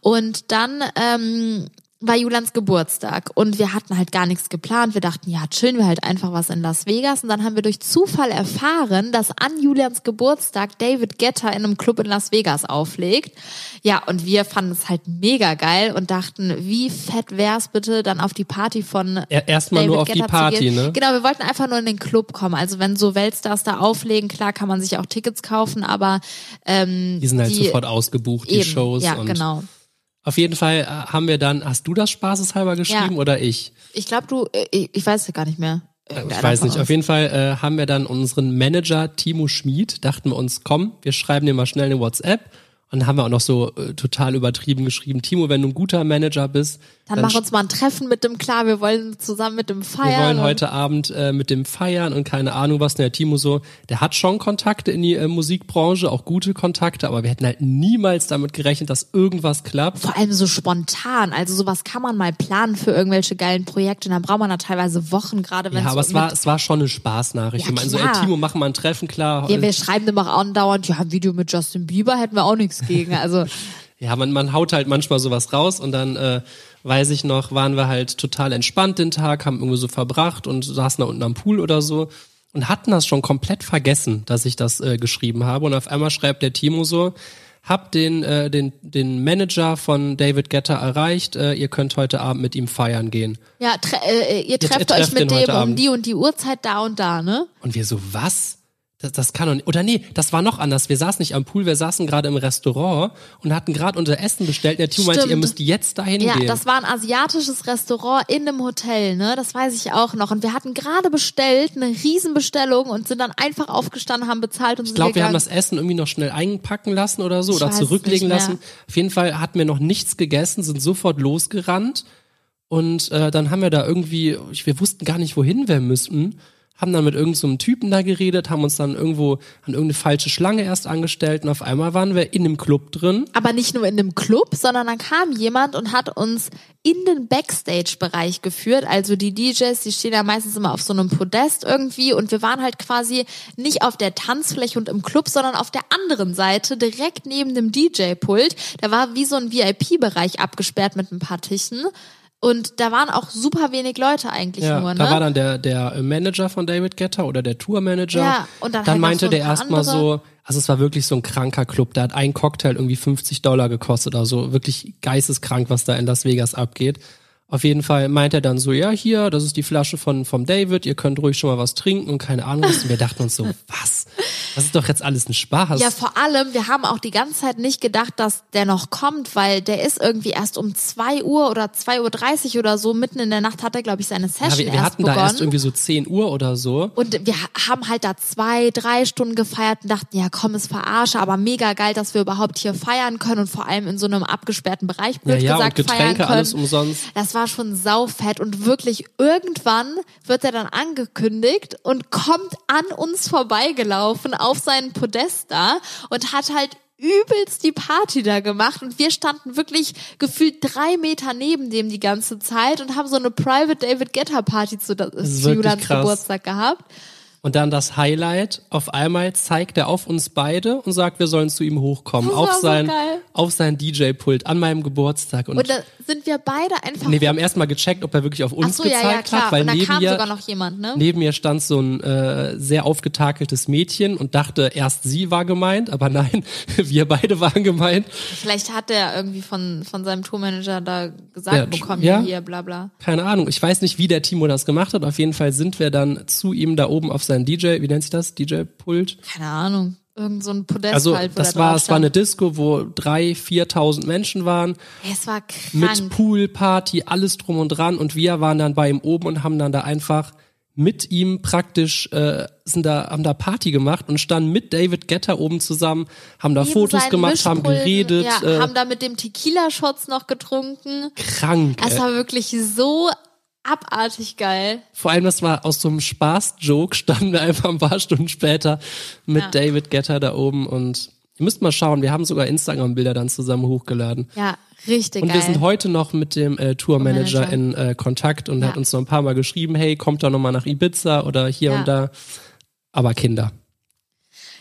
Und dann ähm, war Julans Geburtstag und wir hatten halt gar nichts geplant. Wir dachten, ja, chillen wir halt einfach was in Las Vegas. Und dann haben wir durch Zufall erfahren, dass an Julians Geburtstag David Guetta in einem Club in Las Vegas auflegt. Ja, und wir fanden es halt mega geil und dachten, wie fett wär's bitte, dann auf die Party von Er- erstmal David nur auf die Guetta zu Party, gehen. ne? Genau, wir wollten einfach nur in den Club kommen. Also wenn so Weltstars da auflegen, klar kann man sich auch Tickets kaufen, aber ähm, die sind halt sofort ausgebucht, die eben, Shows. Ja, und genau. Auf jeden Fall äh, haben wir dann, hast du das spaßeshalber geschrieben Ja. oder ich? Ich glaube, du, äh, ich, ich weiß es gar nicht mehr. Ich weiß nicht. Auf jeden Fall äh, haben wir dann unseren Manager Timo Schmid, dachten wir uns, komm, wir schreiben dir mal schnell eine WhatsApp. Und dann haben wir auch noch so äh, total übertrieben geschrieben, Timo, wenn du ein guter Manager bist, Dann, mach uns mal ein Treffen mit dem klar, wir wollen zusammen mit dem feiern. wir wollen heute Abend äh, mit dem feiern und keine Ahnung was. Der Timo so, der hat schon Kontakte in die äh, Musikbranche, auch gute Kontakte, aber wir hätten halt niemals damit gerechnet, dass irgendwas klappt. Vor allem so spontan. Also sowas kann man mal planen für irgendwelche geilen Projekte. Und dann braucht man da teilweise Wochen, gerade wenn Ja, aber es war, es war schon eine Spaßnachricht. Ja, ich meine, so, ey. Timo, machen wir ein Treffen, klar. Ja, wir schreiben dem auch andauernd, ja, ein Video mit Justin Bieber hätten wir auch nichts gegen. Also Ja, man, man haut halt manchmal sowas raus und dann äh, weiß ich noch, waren wir halt total entspannt den Tag, haben irgendwie so verbracht und saßen da unten am Pool oder so und hatten das schon komplett vergessen, dass ich das äh, geschrieben habe. Und auf einmal schreibt der Timo so, hab den, äh, den, den Manager von David Guetta erreicht, äh, ihr könnt heute Abend mit ihm feiern gehen. ja, tre äh, ihr trefft ihr euch trefft mit dem um die und die Uhrzeit da und da, ne? Und wir so, was? Das, das kann doch nicht. Oder nee, das war noch anders. Wir saßen nicht am Pool, wir saßen gerade im Restaurant und hatten gerade unser Essen bestellt. Und der Timo meinte, ihr Stimmt. müsst jetzt dahin Ja, gehen. das war ein asiatisches Restaurant in einem Hotel, ne? Das weiß ich auch noch. Und wir hatten gerade bestellt, eine Riesenbestellung und sind dann einfach aufgestanden, haben bezahlt und Ich glaube, wir haben das Essen irgendwie noch schnell einpacken lassen oder so Ich oder zurücklegen lassen. Auf jeden Fall hatten wir noch nichts gegessen, sind sofort losgerannt und äh, dann haben wir da irgendwie, wir wussten gar nicht, wohin wir müssten, haben dann mit irgendeinem so einem Typen da geredet, haben uns dann irgendwo an irgendeine falsche Schlange erst angestellt und auf einmal waren wir in einem Club drin. aber nicht nur in dem Club, sondern dann kam jemand und hat uns in den Backstage-Bereich geführt. Also die DJs, die stehen ja meistens immer auf so einem Podest irgendwie und wir waren halt quasi nicht auf der Tanzfläche und im Club, sondern auf der anderen Seite, direkt neben dem DJ-Pult. Da war wie so ein VIP-Bereich abgesperrt mit ein paar Tischen. Und da waren auch super wenig Leute eigentlich Ja, nur, ne? da war dann der, der Manager von David Guetta oder der Tourmanager. Ja, und dann halt noch meinte so der erstmal so, also es war wirklich so ein kranker Club. Da hat ein Cocktail irgendwie 50 Dollar gekostet oder so. Wirklich geisteskrank, was da in Las Vegas abgeht. Auf jeden Fall meint er dann so, ja, hier, das ist die Flasche von vom David, ihr könnt ruhig schon mal was trinken und keine Ahnung was. Und wir dachten uns so, was? Das ist doch jetzt alles ein Spaß. Ja, vor allem, wir haben auch die ganze Zeit nicht gedacht, dass der noch kommt, weil der ist irgendwie erst um 2 Uhr oder 2.30 Uhr oder so, mitten in der Nacht hat er, glaube ich, seine Session ja, wir, wir erst hatten begonnen. da erst irgendwie so 10 Uhr oder so. und wir ha- haben halt da zwei, drei Stunden gefeiert und dachten, ja komm, es verarsche, aber mega geil, dass wir überhaupt hier feiern können und vor allem in so einem abgesperrten Bereich, Ja, blöd ja, und gesagt, feiern Getränke, können. alles umsonst. Das war schon saufett und wirklich irgendwann wird er dann angekündigt und kommt an uns vorbeigelaufen auf seinen Podest da und hat halt übelst die Party da gemacht und wir standen wirklich gefühlt drei Meter neben dem die ganze Zeit und haben so eine Private David Guetta Party zu, krass. Geburtstag gehabt. Und dann das Highlight, auf einmal zeigt er auf uns beide und sagt, wir sollen zu ihm hochkommen. Auf so sein, auf sein DJ-Pult an meinem Geburtstag. Und, Und da sind wir beide einfach. nee, wir haben erstmal gecheckt, ob er wirklich auf uns so, ja, ja, gezeigt klar. hat, weil und da neben kam mir, sogar noch jemand, ne? neben mir stand so ein äh, sehr aufgetakeltes Mädchen und dachte, erst sie war gemeint, aber nein, wir beide waren gemeint. Vielleicht hat er irgendwie von, von seinem Tourmanager da gesagt Ja, bekommen, ja. hier, bla bla. Keine Ahnung, ich weiß nicht, wie der Timo das gemacht hat. Auf jeden Fall sind wir dann zu ihm da oben auf sein DJ, wie nennt sich das? DJ-Pult? Keine Ahnung. Irgend so ein Podest Also halt, das da war, es war eine. Disco, wo drei, viertausend Menschen waren. Es war mit krank. Poolparty, alles drum und dran und wir waren dann bei ihm oben und haben dann da einfach mit ihm praktisch äh, sind da haben da Party gemacht und standen mit David Guetta oben zusammen, haben da Neben Fotos gemacht, haben geredet, Ja, äh, haben da mit dem Tequila-Shots noch getrunken. krank. Es war wirklich so abartig geil. Vor allem, das war aus so einem Spaß-Joke, standen wir einfach ein paar Stunden später mit Ja. David Guetta da oben und ihr müsst mal schauen, wir haben sogar Instagram-Bilder dann zusammen hochgeladen. Ja, richtig Und geil. wir sind heute noch mit dem äh, Tourmanager in äh, Kontakt und Ja. hat uns noch ein paar Mal geschrieben, hey, kommt doch noch mal nach Ibiza oder hier Ja. und da. Aber Kinder.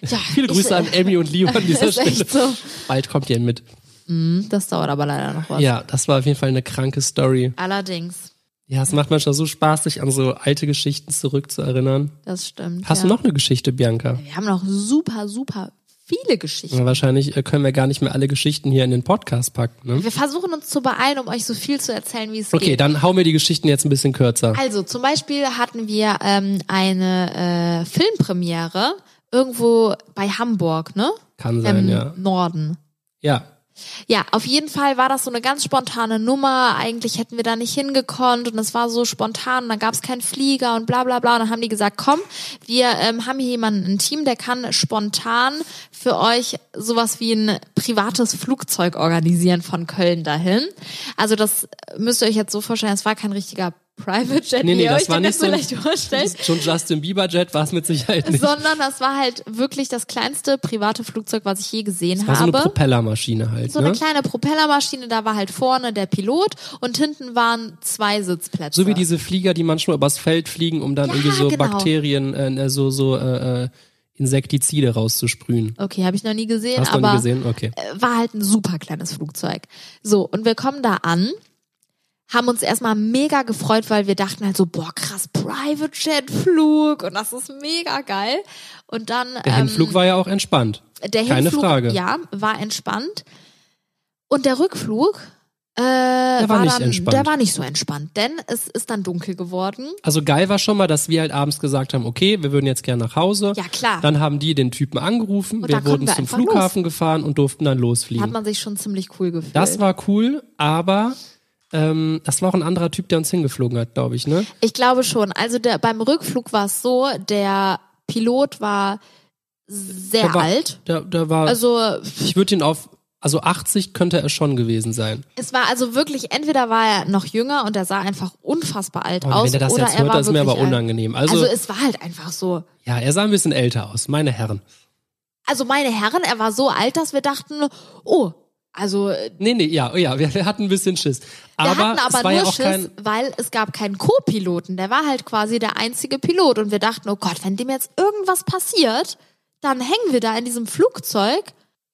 ja, Viele Grüße ich, an Emmy und Leo an dieser Stelle. so. Bald kommt ihr mit. Das dauert aber leider noch was. Ja, das war auf jeden Fall eine kranke Story. Allerdings, Ja, es macht manchmal so Spaß, sich an so alte Geschichten zurückzuerinnern. das stimmt. Hast ja. du noch eine Geschichte, Bianca? Wir haben noch super, super viele Geschichten. Ja, wahrscheinlich äh, können wir gar nicht mehr alle Geschichten hier in den Podcast packen. Ne? Wir versuchen uns zu beeilen, um euch so viel zu erzählen, wie es Okay, geht. dann hauen wir die Geschichten jetzt ein bisschen kürzer. Also zum Beispiel hatten wir ähm, eine äh, Filmpremiere irgendwo bei Hamburg, ne? Kann sein, Im ja. Norden. Ja, Ja, auf jeden Fall war das so eine ganz spontane Nummer. Eigentlich hätten wir da nicht hingekonnt und es war so spontan und dann gab es keinen Flieger und bla bla bla. Und dann haben die gesagt, komm, wir ähm, haben hier jemanden ein Team, der kann spontan für euch sowas wie ein privates Flugzeug organisieren von Köln dahin. Also das müsst ihr euch jetzt so vorstellen, es war kein richtiger Private Jet, Nee, wie nee, ihr das euch war jetzt so ein- vielleicht vorstellt. Schon Justin Bieber Jet war es mit Sicherheit nicht. Sondern das war halt wirklich das kleinste private Flugzeug, was ich je gesehen war so eine habe. Propellermaschine halt, So ne? eine kleine Propellermaschine, da war halt vorne der Pilot und hinten waren zwei Sitzplätze. So wie diese Flieger, die manchmal übers Feld fliegen, um dann Ja, irgendwie so genau. Bakterien, äh, so, so äh, äh, Insektizide rauszusprühen. Okay, habe ich noch nie gesehen, Hast aber noch nie gesehen? Okay. äh, war halt ein super kleines Flugzeug. So, und wir kommen da an, haben uns erstmal mega gefreut, weil wir dachten halt so, boah, krass, Private Jet Flug und das ist mega geil. Und dann Der ähm, Hinflug war ja auch entspannt. der keine Hinflug, Frage. ja, war entspannt. Und der Rückflug äh, war war, nicht dann, entspannt. der war nicht so entspannt, denn es ist dann dunkel geworden. Also geil war schon mal, dass wir halt abends gesagt haben, okay, wir würden jetzt gerne nach Hause. Ja, klar. Dann haben die den Typen angerufen, Und wir wurden wir zum Flughafen gefahren und durften dann Hat losfliegen. man sich schon ziemlich cool gefühlt. Das war cool, aber ähm, das war auch ein anderer Typ, der uns hingeflogen hat, glaube ich, ne? Ich glaube schon. Also der, beim Rückflug war es so, der Pilot war sehr Der war, alt. Der, der war, Also ich würde ihn auf, also 80 könnte er schon gewesen sein. es war also wirklich, entweder war er noch jünger und er sah einfach unfassbar alt Und aus, wenn er das oder jetzt hört, das ist mir aber unangenehm. Also, Also es war halt einfach so. ja, er sah ein bisschen älter aus, meine Herren. Also meine Herren, er war so alt, dass wir dachten, oh, also wir Nee, nee, ja, oh ja, wir, wir hatten ein bisschen Schiss. Aber, hatten aber es war nur ja auch Schiss, kein, weil es gab keinen Co-Piloten. Der war halt quasi der einzige Pilot und wir dachten, oh Gott, wenn dem jetzt irgendwas passiert, dann hängen wir da in diesem Flugzeug.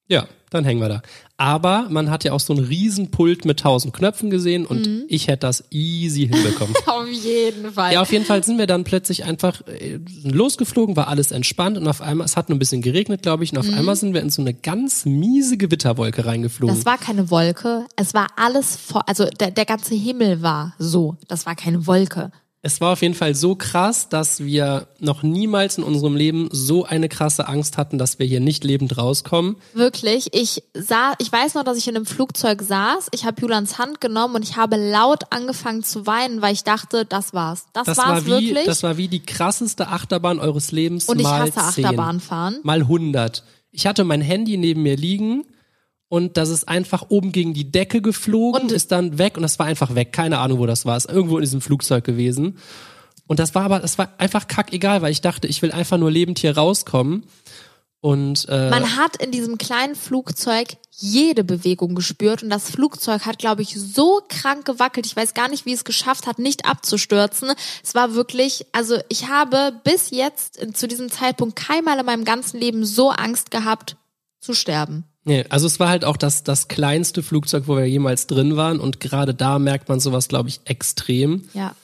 ja, dann hängen wir da. Aber man hat ja auch so einen riesen Pult mit tausend Knöpfen gesehen und Mhm. ich hätte das easy hinbekommen. Auf jeden Fall. Ja, auf jeden Fall sind wir dann plötzlich einfach äh, losgeflogen, war alles entspannt und auf einmal, es hat nur ein bisschen geregnet, glaube ich, und auf Mhm. einmal sind wir in so eine ganz miese Gewitterwolke reingeflogen. Das war keine Wolke. Es war alles vor, also der, der ganze Himmel war so. Das war keine Wolke. Es war auf jeden Fall so krass, dass wir noch niemals in unserem Leben so eine krasse Angst hatten, dass wir hier nicht lebend rauskommen. Wirklich. Ich sah, ich weiß noch, dass ich in einem Flugzeug saß. Ich habe Julans Hand genommen und ich habe laut angefangen zu weinen, weil ich dachte, das war's. Das, Das war's war wie, wirklich. das war wie die krasseste Achterbahn eures Lebens und ich mal hasse 10, Achterbahnfahren. mal 100. Ich hatte mein Handy neben mir liegen und das ist einfach oben gegen die Decke geflogen, Und- ist dann weg und das war einfach weg. Keine Ahnung, wo das war. Ist irgendwo in diesem Flugzeug gewesen. Und das war aber, das war einfach kackegal, weil ich dachte, ich will einfach nur lebend hier rauskommen. Und äh, Man hat in diesem kleinen Flugzeug jede Bewegung gespürt und das Flugzeug hat, glaube ich, so krank gewackelt. Ich weiß gar nicht, wie es geschafft hat, nicht abzustürzen. Es war wirklich, also ich habe bis jetzt zu diesem Zeitpunkt keinmal in meinem ganzen Leben so Angst gehabt zu sterben. Nee, also es war halt auch das, das kleinste Flugzeug, wo wir jemals drin waren und gerade da merkt man sowas, glaube ich, extrem. Ja.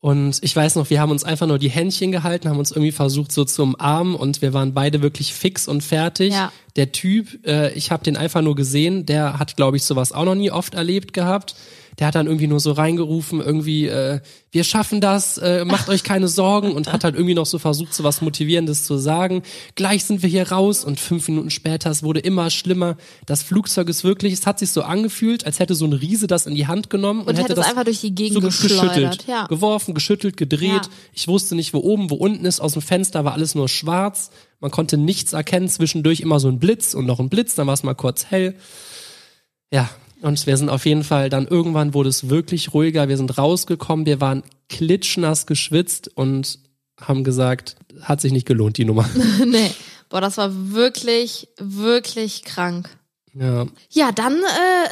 Und ich weiß noch, wir haben uns einfach nur die Händchen gehalten, haben uns irgendwie versucht so zu umarmen und wir waren beide wirklich fix und fertig. Ja. Der Typ, äh, ich habe den einfach nur gesehen, der hat, glaube ich, sowas auch noch nie oft erlebt gehabt. Der hat dann irgendwie nur so reingerufen, irgendwie, äh, wir schaffen das, äh, macht euch keine Sorgen und hat halt irgendwie noch so versucht, so was Motivierendes zu sagen. Gleich sind wir hier raus und fünf Minuten später, es wurde immer schlimmer. Das Flugzeug ist wirklich, es hat sich so angefühlt, als hätte so ein Riese das in die Hand genommen und, Und hätte das einfach durch die Gegend so geschüttelt, Ja. geworfen, geschüttelt, gedreht. Ja. Ich wusste nicht, wo oben, wo unten ist. Aus dem Fenster war alles nur schwarz. Man konnte nichts erkennen. Zwischendurch immer so ein Blitz und noch ein Blitz. Dann war es mal kurz hell. Ja, und wir sind auf jeden Fall dann irgendwann wurde es wirklich ruhiger. Wir sind rausgekommen. Wir waren klitschnass geschwitzt und haben gesagt, hat sich nicht gelohnt, die Nummer. nee. Boah, das war wirklich, wirklich krank. Ja. Ja, dann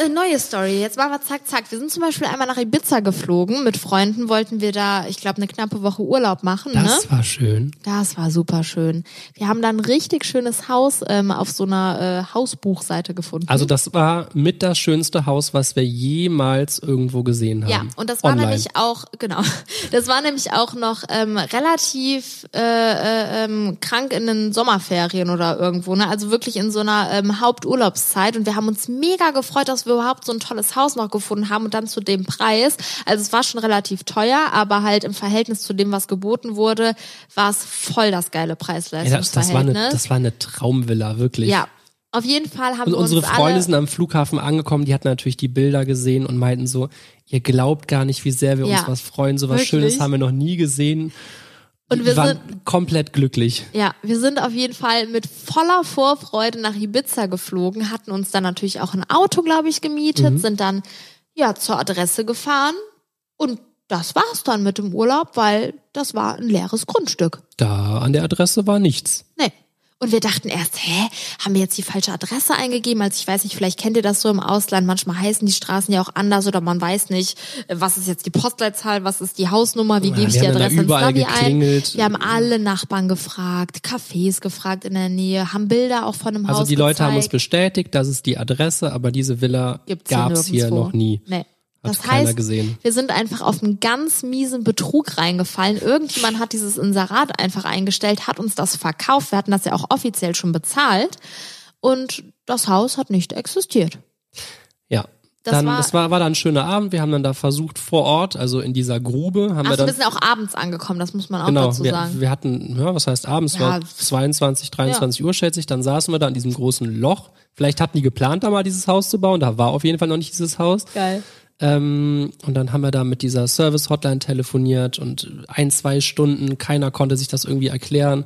äh, neue Story. Jetzt machen wir zack, zack. Wir sind zum Beispiel einmal nach Ibiza geflogen. Mit Freunden wollten wir da, ich glaube, eine knappe Woche Urlaub machen. ne? Das war schön. Das war super schön. Wir haben dann ein richtig schönes Haus ähm, auf so einer äh, Hausbuchseite gefunden. Also das war mit das schönste Haus, was wir jemals irgendwo gesehen haben. ja, und das war Online. nämlich auch, genau, das war nämlich auch noch ähm, relativ äh, äh, ähm, krank in den Sommerferien oder irgendwo, ne? Also wirklich in so einer ähm, Haupturlaubszeit. Und wir haben uns mega gefreut, dass wir überhaupt so ein tolles Haus noch gefunden haben und dann zu dem Preis. Also es war schon relativ teuer, aber halt im Verhältnis zu dem, was geboten wurde, war es voll das geile Ja, das, Preis-Leistungsverhältnis. das, war eine, das war eine Traumvilla, wirklich. Ja. Auf jeden Fall haben Und wir uns unsere Freunde sind am Flughafen angekommen, die hatten natürlich die Bilder gesehen und meinten so, ihr glaubt gar nicht, wie sehr wir uns Ja, was freuen, so was wirklich. Schönes haben wir noch nie gesehen. Und wir waren komplett glücklich. Ja, wir sind auf jeden Fall mit voller Vorfreude nach Ibiza geflogen, hatten uns dann natürlich auch ein Auto, glaube ich, gemietet, Mhm. sind dann ja zur Adresse gefahren und das war's dann mit dem Urlaub, weil das war ein leeres Grundstück. Da an der Adresse war nichts. Nee. Und wir dachten erst, hä, haben wir jetzt die falsche Adresse eingegeben? Also ich weiß nicht, vielleicht kennt ihr das so im Ausland. Manchmal heißen die Straßen ja auch anders oder man weiß nicht, äh, was ist jetzt die Postleitzahl, was ist die Hausnummer, wie Ja, gebe ich die Adresse ins Navi ein. Wir haben alle Nachbarn gefragt, Cafés gefragt in der Nähe, haben Bilder auch von dem Haus Also die Leute haben uns gezeigt. bestätigt, das ist die Adresse, aber diese Villa hier gab's hier noch nie. Nee. Hat Das heißt, gesehen. wir sind einfach auf einen ganz miesen Betrug reingefallen. Irgendjemand hat dieses Inserat einfach eingestellt, hat uns das verkauft. Wir hatten das ja auch offiziell schon bezahlt. Und das Haus hat nicht existiert. Ja. Das dann, war- das war, war dann ein schöner Abend. Wir haben dann da versucht vor Ort, also in dieser Grube, haben Ach wir dann wir sind auch abends angekommen, das muss man auch Genau, dazu wir, sagen. wir hatten, ja, was heißt abends, Ja. war 22, 23 Uhr schätze ich, dann saßen wir da in diesem großen Loch. Vielleicht hatten die geplant, da mal dieses Haus zu bauen, da war auf jeden Fall noch nicht dieses Haus. Geil. Ähm, und dann haben wir da mit dieser Service-Hotline telefoniert und ein, zwei Stunden, keiner konnte sich das irgendwie erklären.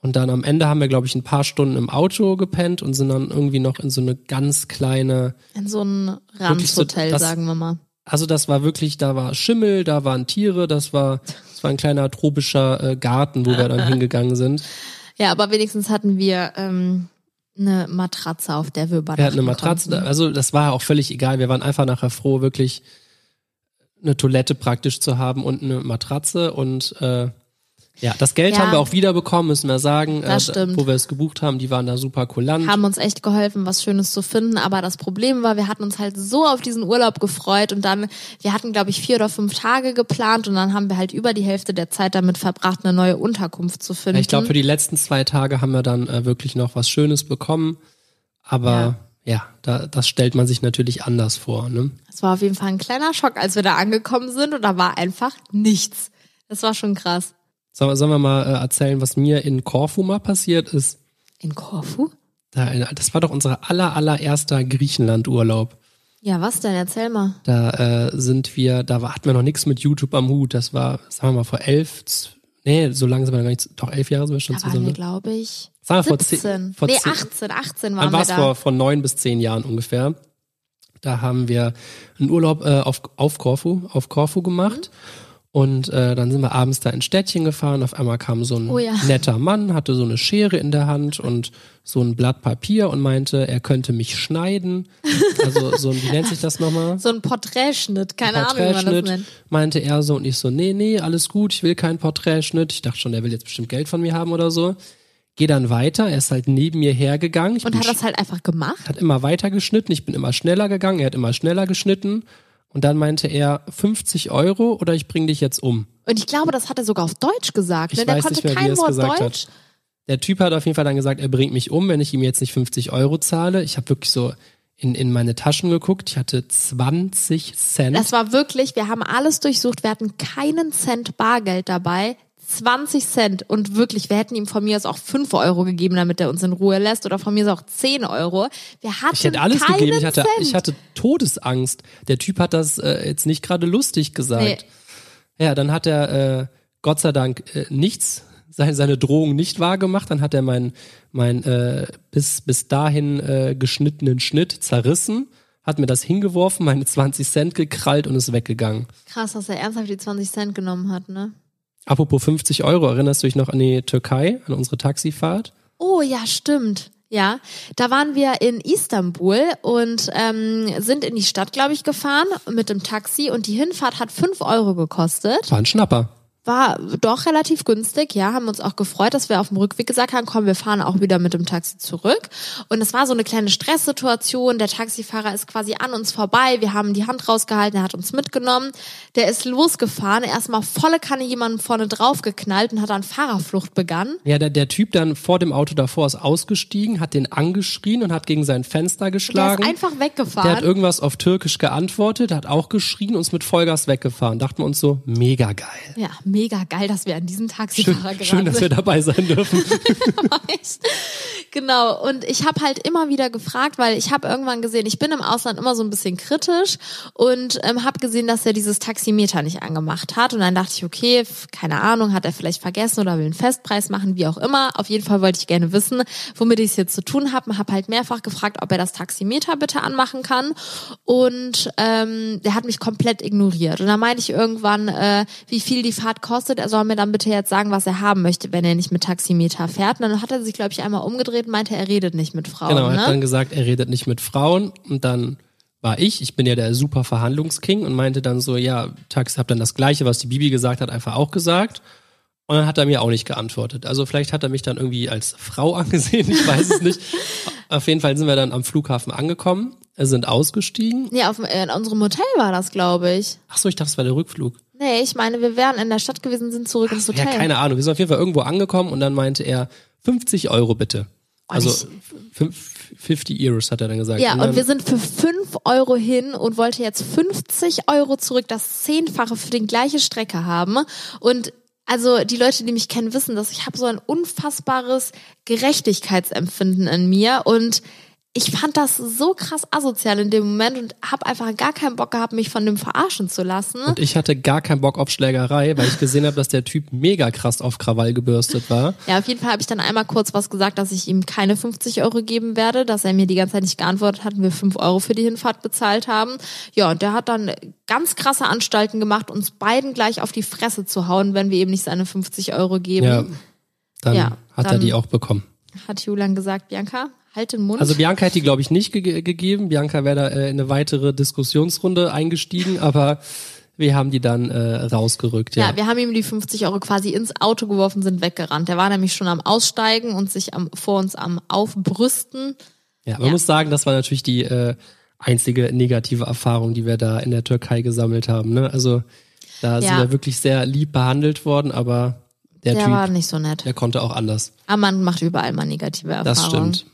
Und dann am Ende haben wir, glaube ich, ein paar Stunden im Auto gepennt und sind dann irgendwie noch in so eine ganz kleine, In so ein so, Ranzhotel, das- sagen wir mal. also das war wirklich, da war Schimmel, da waren Tiere, das war, das war ein kleiner tropischer äh, Garten, wo wir dann hingegangen sind. Ja, aber wenigstens hatten wir ähm, eine Matratze, auf der wir übernachten Wir hatten eine Matratze, konnten. also das war auch völlig egal. Wir waren einfach nachher froh, wirklich eine Toilette praktisch zu haben und eine Matratze und äh, ja, das Geld Ja. haben wir auch wieder bekommen, müssen wir sagen, Das äh, stimmt. wo wir es gebucht haben, die waren da super kulant. haben uns echt geholfen, was Schönes zu finden. Aber das Problem war, wir hatten uns halt so auf diesen Urlaub gefreut und dann, wir hatten, glaube ich, vier oder fünf Tage geplant und dann haben wir halt über die Hälfte der Zeit damit verbracht, eine neue Unterkunft zu finden. ich glaube, für die letzten zwei Tage haben wir dann äh, wirklich noch was Schönes bekommen, aber ja, da, das stellt man sich natürlich anders vor. Ne? Es war auf jeden Fall ein kleiner Schock, als wir da angekommen sind und da war einfach nichts. Das war schon krass. Sollen, sollen wir mal äh, erzählen, was mir in Korfu mal passiert ist? In Korfu? Da, das war doch unser aller, allererster Griechenland-Urlaub. Ja, was denn? Erzähl mal. Da äh, sind wir, da war- hatten wir noch nichts mit YouTube am Hut. Das war, sagen wir mal, vor elf, nee, so lange sind wir noch gar nicht, doch elf Jahre sind wir schon Da waren zusammen. wir, ne? glaube ich, Sagen wir vor 17. zehn, vor nee, zehn, 18, 18 Wann waren war wir es da. vor, vor neun bis zehn Jahren ungefähr? Da haben wir einen Urlaub äh, auf, auf Korfu, auf Korfu gemacht. Und äh, dann sind wir abends da ins Städtchen gefahren. Auf einmal kam so ein Oh ja. netter Mann, hatte so eine Schere in der Hand und so ein Blatt Papier und meinte, er könnte mich schneiden. Also so ein, wie nennt sich das nochmal? So ein Porträtschnitt, keine Ahnung, wie man das Porträtschnitt, nennt. meinte er so und ich so, nee, nee, alles gut, ich will keinen Porträtschnitt. Ich dachte schon, er will jetzt bestimmt Geld von mir haben oder so. Geh dann weiter, er ist halt neben mir hergegangen. Ich Und hat das halt einfach gemacht? hat immer weiter geschnitten, ich bin immer schneller gegangen, er hat immer schneller geschnitten und dann meinte er 50 Euro oder ich bring dich jetzt um. Und ich glaube, das hat er sogar auf Deutsch gesagt. Ich ne? Der weiß konnte nicht mehr, kein Wort Deutsch. hat. Der Typ hat auf jeden Fall dann gesagt, er bringt mich um, wenn ich ihm jetzt nicht 50 Euro zahle. Ich habe wirklich so in, in meine Taschen geguckt, ich hatte 20 Cent. Das war wirklich, wir haben alles durchsucht, wir hatten keinen Cent Bargeld dabei. 20 Cent und wirklich, wir hätten ihm von mir aus auch 5 Euro gegeben, damit er uns in Ruhe lässt oder von mir aus auch 10 Euro. Wir hatten ich hätte alles gegeben, ich hatte, Cent. ich hatte Todesangst. Der Typ hat das äh, jetzt nicht gerade lustig gesagt. Nee. Ja, dann hat er äh, Gott sei Dank äh, nichts, seine, seine Drohung nicht wahrgemacht. Dann hat er meinen mein, äh, bis, bis dahin äh, geschnittenen Schnitt zerrissen, hat mir das hingeworfen, meine 20 Cent gekrallt und ist weggegangen. Krass, dass er ernsthaft die 20 Cent genommen hat, ne? Apropos 50 Euro, erinnerst du dich noch an die Türkei, an unsere Taxifahrt? Oh ja, stimmt. Ja, da waren wir in Istanbul und ähm, sind in die Stadt, glaube ich, gefahren mit dem Taxi und die Hinfahrt hat 5 Euro gekostet. War ein Schnapper. War doch relativ günstig, ja, haben uns auch gefreut, dass wir auf dem Rückweg gesagt haben, komm, wir fahren auch wieder mit dem Taxi zurück. Und es war so eine kleine Stresssituation. Der Taxifahrer ist quasi an uns vorbei. Wir haben die Hand rausgehalten, er hat uns mitgenommen. Der ist losgefahren, erstmal volle Kanne jemandem vorne drauf geknallt und hat dann Fahrerflucht begangen. Ja, der, der Typ dann vor dem Auto davor ist ausgestiegen, hat den angeschrien und hat gegen sein Fenster Der geschlagen. ist einfach weggefahren. Der hat irgendwas auf Türkisch geantwortet, hat auch geschrien und ist mit Vollgas weggefahren. Dachten wir uns so, mega geil. ja, mega geil, dass wir an diesen Taxifahrer Schön, geraten schön dass wir dabei sein dürfen. Genau, und ich habe halt immer wieder gefragt, weil ich habe irgendwann gesehen, ich bin im Ausland immer so ein bisschen kritisch und ähm, habe gesehen, dass er dieses Taximeter nicht angemacht hat. Und dann dachte ich, okay, keine Ahnung, hat er vielleicht vergessen oder will einen Festpreis machen, wie auch immer. Auf jeden Fall wollte ich gerne wissen, womit ich es jetzt zu tun habe. Habe halt mehrfach gefragt, ob er das Taximeter bitte anmachen kann. Und ähm, der hat mich komplett ignoriert. Und dann meinte ich irgendwann, äh, wie viel die Fahrt kostet. Er soll mir dann bitte jetzt sagen, was er haben möchte, wenn er nicht mit Taximeter fährt. Und dann hat er sich, glaube ich, einmal umgedreht und meinte, er redet nicht mit Frauen. Genau, er ne? hat dann gesagt, er redet nicht mit Frauen und dann war ich, ich bin ja der super Verhandlungsking und meinte dann so, ja, Taxi, hab dann das Gleiche, was die Bibi gesagt hat, einfach auch gesagt. Und dann hat er mir auch nicht geantwortet. Also vielleicht hat er mich dann irgendwie als Frau angesehen, ich weiß es nicht. Auf jeden Fall sind wir dann am Flughafen angekommen, sind ausgestiegen. Nee, auf, äh, in unserem Hotel war das, glaube ich. Ach so, ich dachte, es war der Rückflug. Nee, ich meine, wir wären in der Stadt gewesen, sind zurück ins Hotel. Ja, keine Ahnung. Wir sind auf jeden Fall irgendwo angekommen und dann meinte er, 50 Euro bitte. Also ich- fünf- 50 Euros hat er dann gesagt. Ja, und und wir sind für 5 Euro hin und wollte jetzt 50 Euro zurück, das Zehnfache für die gleiche Strecke haben. Und also die Leute, die mich kennen, wissen, dass ich habe so ein unfassbares Gerechtigkeitsempfinden in mir und ich fand das so krass asozial in dem Moment und habe einfach gar keinen Bock gehabt, mich von dem verarschen zu lassen. und ich hatte gar keinen Bock auf Schlägerei, weil ich gesehen habe, dass der Typ mega krass auf Krawall gebürstet war. Ja, auf jeden Fall habe ich dann einmal kurz was gesagt, dass ich ihm keine 50 Euro geben werde, dass er mir die ganze Zeit nicht geantwortet hat und wir 5 Euro für die Hinfahrt bezahlt haben. Ja, und der hat dann ganz krasse Anstalten gemacht, uns beiden gleich auf die Fresse zu hauen, wenn wir ihm nicht seine 50 Euro geben. Ja, dann Ja, hat er dann- die auch bekommen. Hat Julian gesagt, Bianca, halt den Mund. Also Bianca hätte die, glaube ich, nicht ge gegeben. Bianca wäre da äh, in eine weitere Diskussionsrunde eingestiegen, aber wir haben die dann äh, rausgerückt. Ja. ja, wir haben ihm die 50 Euro quasi ins Auto geworfen, sind weggerannt. Der war nämlich schon am Aussteigen und sich am, vor uns am Aufbrüsten. Ja, man Ja. muss sagen, das war natürlich die äh, einzige negative Erfahrung, die wir da in der Türkei gesammelt haben. Ne? Also da sind Ja. wir wirklich sehr lieb behandelt worden, aber der, Der Typ, war nicht so nett. der konnte auch anders. Aber man macht überall mal negative Erfahrungen. Das stimmt.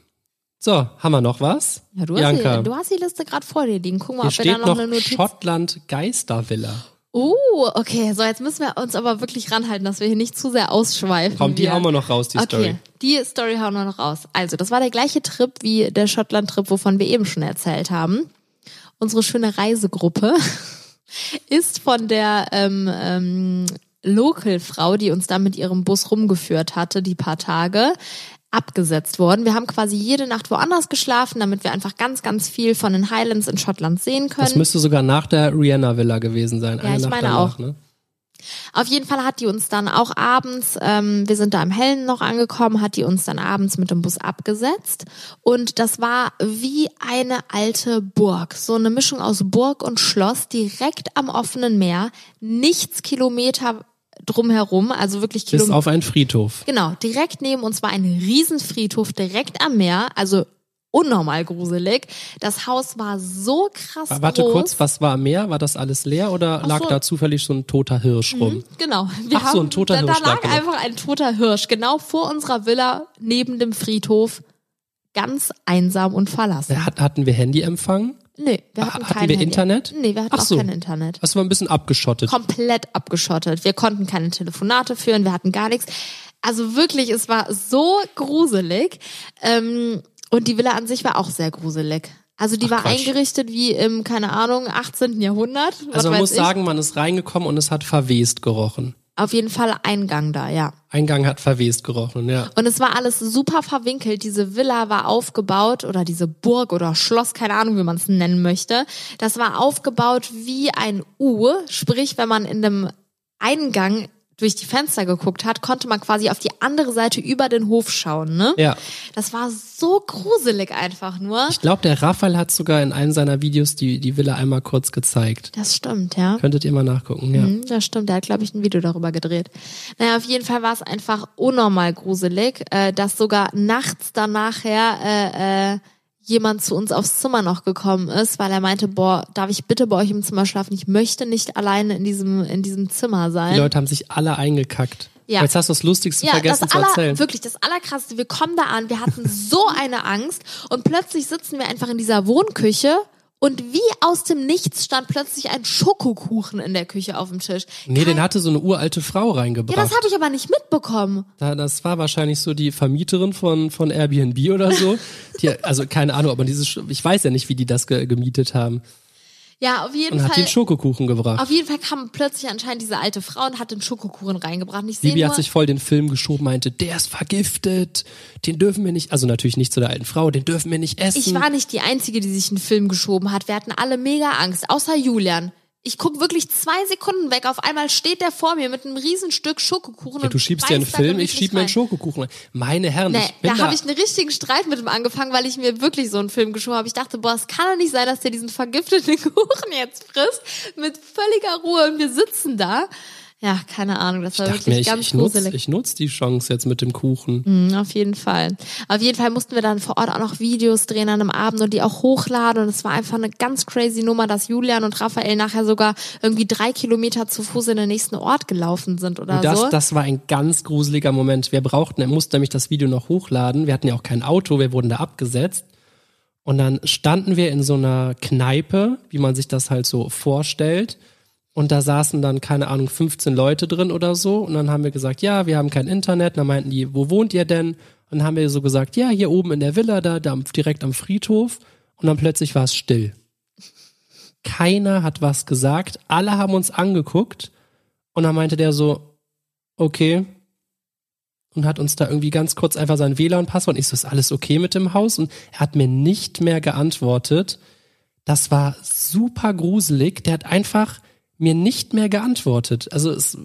So, haben wir noch was? Ja, du, hast die, du hast die Liste gerade vor dir liegen. Guck mal, hier ob wir da noch, noch eine Notiz Schottland Geistervilla. Uh, okay, so jetzt müssen wir uns aber wirklich ranhalten, dass wir hier nicht zu sehr ausschweifen. Komm, die Wir- hauen wir noch raus, die okay, Story. die Story hauen wir noch raus. Also, das war der gleiche Trip wie der Schottland-Trip, wovon wir eben schon erzählt haben. Unsere schöne Reisegruppe ist von der ähm, ähm, Local-Frau, die uns da mit ihrem Bus rumgeführt hatte, die paar Tage, abgesetzt worden. Wir haben quasi jede Nacht woanders geschlafen, damit wir einfach ganz, ganz viel von den Highlands in Schottland sehen können. Das müsste sogar nach der Rihanna Villa gewesen sein. eine ich Nacht meine danach, auch. Ne? Auf jeden Fall hat die uns dann auch abends, ähm, wir sind da im Hellen noch angekommen, hat die uns dann abends mit dem Bus abgesetzt. Und das war wie eine alte Burg. So eine Mischung aus Burg und Schloss, direkt am offenen Meer. Nichts Kilometer drumherum, also wirklich Bis Kilometer. auf einen Friedhof. Genau, direkt neben uns war ein Riesenfriedhof, direkt am Meer, also unnormal gruselig. Das Haus war so krass Warte groß. kurz, was war am Meer? War das alles leer oder lag so. Mhm. da zufällig so ein toter Hirsch rum? Genau. Wir Ach so, ein toter da, Hirsch Da lag lag da. einfach ein toter Hirsch, genau vor unserer Villa, neben dem Friedhof. Ganz einsam und verlassen. Hat, hatten wir Handyempfang? Nee, wir Ha- hatten, hatten kein wir Handy. Internet? Nee, wir hatten Ach auch so. kein Internet. Das war ein bisschen abgeschottet. Komplett abgeschottet. Wir konnten keine Telefonate führen, wir hatten gar nichts. Also wirklich, es war so gruselig. Ähm, und die Villa an sich war auch sehr gruselig. Also die Ach, war Quatsch. eingerichtet wie im, keine Ahnung, 18. Jahrhundert. Also man muss ich. sagen, man ist reingekommen und es hat verwest gerochen. Auf jeden Fall Eingang da, ja. Eingang hat verwest gerochen, ja. Und es war alles super verwinkelt. Diese Villa war aufgebaut oder diese Burg oder Schloss, keine Ahnung, wie man es nennen möchte. Das war aufgebaut wie ein U. Sprich, wenn man in dem Eingang durch die Fenster geguckt hat, konnte man quasi auf die andere Seite über den Hof schauen. Ne? Ja. Das war so gruselig einfach nur. Ich glaube, der Raphael hat sogar in einem seiner Videos die, die Villa einmal kurz gezeigt. Das stimmt, ja. Könntet ihr mal nachgucken, ja. Mhm, das stimmt, der hat, glaube ich, ein Video darüber gedreht. Naja, auf jeden Fall war es einfach unnormal gruselig, äh, dass sogar nachts dann nachher äh, äh, jemand zu uns aufs Zimmer noch gekommen ist, weil er meinte, boah, darf ich bitte bei euch im Zimmer schlafen? Ich möchte nicht alleine in diesem, in diesem Zimmer sein. Die Leute haben sich alle eingekackt. Ja. Jetzt hast du das Lustigste Ja, vergessen das zu aller, erzählen. wirklich das allerkrasseste. Wir kommen da an, wir hatten so eine Angst und plötzlich sitzen wir einfach in dieser Wohnküche Und wie aus dem Nichts stand plötzlich ein Schokokuchen in der Küche auf dem Tisch. Nee, den hatte so eine uralte Frau reingebracht. Ja, das habe ich aber nicht mitbekommen. Da, das war wahrscheinlich so die Vermieterin von, von Airbnb oder so. Die, also keine Ahnung, aber dieses, ich weiß ja nicht, wie die das ge gemietet haben. Ja, auf jeden Und hat Fall. den Schokokuchen gebracht. Auf jeden Fall kam plötzlich anscheinend diese alte Frau und hat den Schokokuchen reingebracht. Und Ich Bibi nur, hat sich voll den Film geschoben, meinte, der ist vergiftet, den dürfen wir nicht, also natürlich nicht zu der alten Frau, den dürfen wir nicht essen. ich war nicht die Einzige, die sich einen Film geschoben hat. Wir hatten alle mega Angst, außer Julian. Ich guck wirklich zwei Sekunden weg. Auf einmal steht der vor mir mit einem Riesenstück Schokokuchen. ja, du schiebst dir einen Film, ich schieb mir einen rein. Schokokuchen rein. Meine Herren, Nee, ich bin da da, habe ich einen richtigen Streit mit ihm angefangen, weil ich mir wirklich so einen Film geschoben habe. Ich dachte, boah, es kann doch nicht sein, dass der diesen vergifteten Kuchen jetzt frisst mit völliger Ruhe und wir sitzen da. Ja, keine Ahnung, das war wirklich mir, ich, ganz ich nutze gruselig. ich nutz die Chance jetzt mit dem Kuchen. Mhm, auf jeden Fall. Auf jeden Fall mussten wir dann vor Ort auch noch Videos drehen an einem Abend und die auch hochladen. Und es war einfach eine ganz crazy Nummer, dass Julian und Raphael nachher sogar irgendwie drei Kilometer zu Fuß in den nächsten Ort gelaufen sind oder das, so. das war ein ganz gruseliger Moment. Wir brauchten, er musste nämlich das Video noch hochladen. Wir hatten ja auch kein Auto, wir wurden da abgesetzt. Und dann standen wir in so einer Kneipe, wie man sich das halt so vorstellt. Und da saßen dann, keine Ahnung, 15 Leute drin oder so. Und dann haben wir gesagt, ja, wir haben kein Internet. Und dann meinten die, wo wohnt ihr denn? Und dann haben wir so gesagt, ja, hier oben in der Villa, da, da direkt am Friedhof. Und dann plötzlich war es still. Keiner hat was gesagt. Alle haben uns angeguckt. Und dann meinte der so, okay. Und hat uns da irgendwie ganz kurz einfach sein WLAN-Passwort. Ich so, ist alles okay mit dem Haus? Und er hat mir nicht mehr geantwortet. Das war super gruselig. Der hat einfach mir nicht mehr geantwortet. Also es,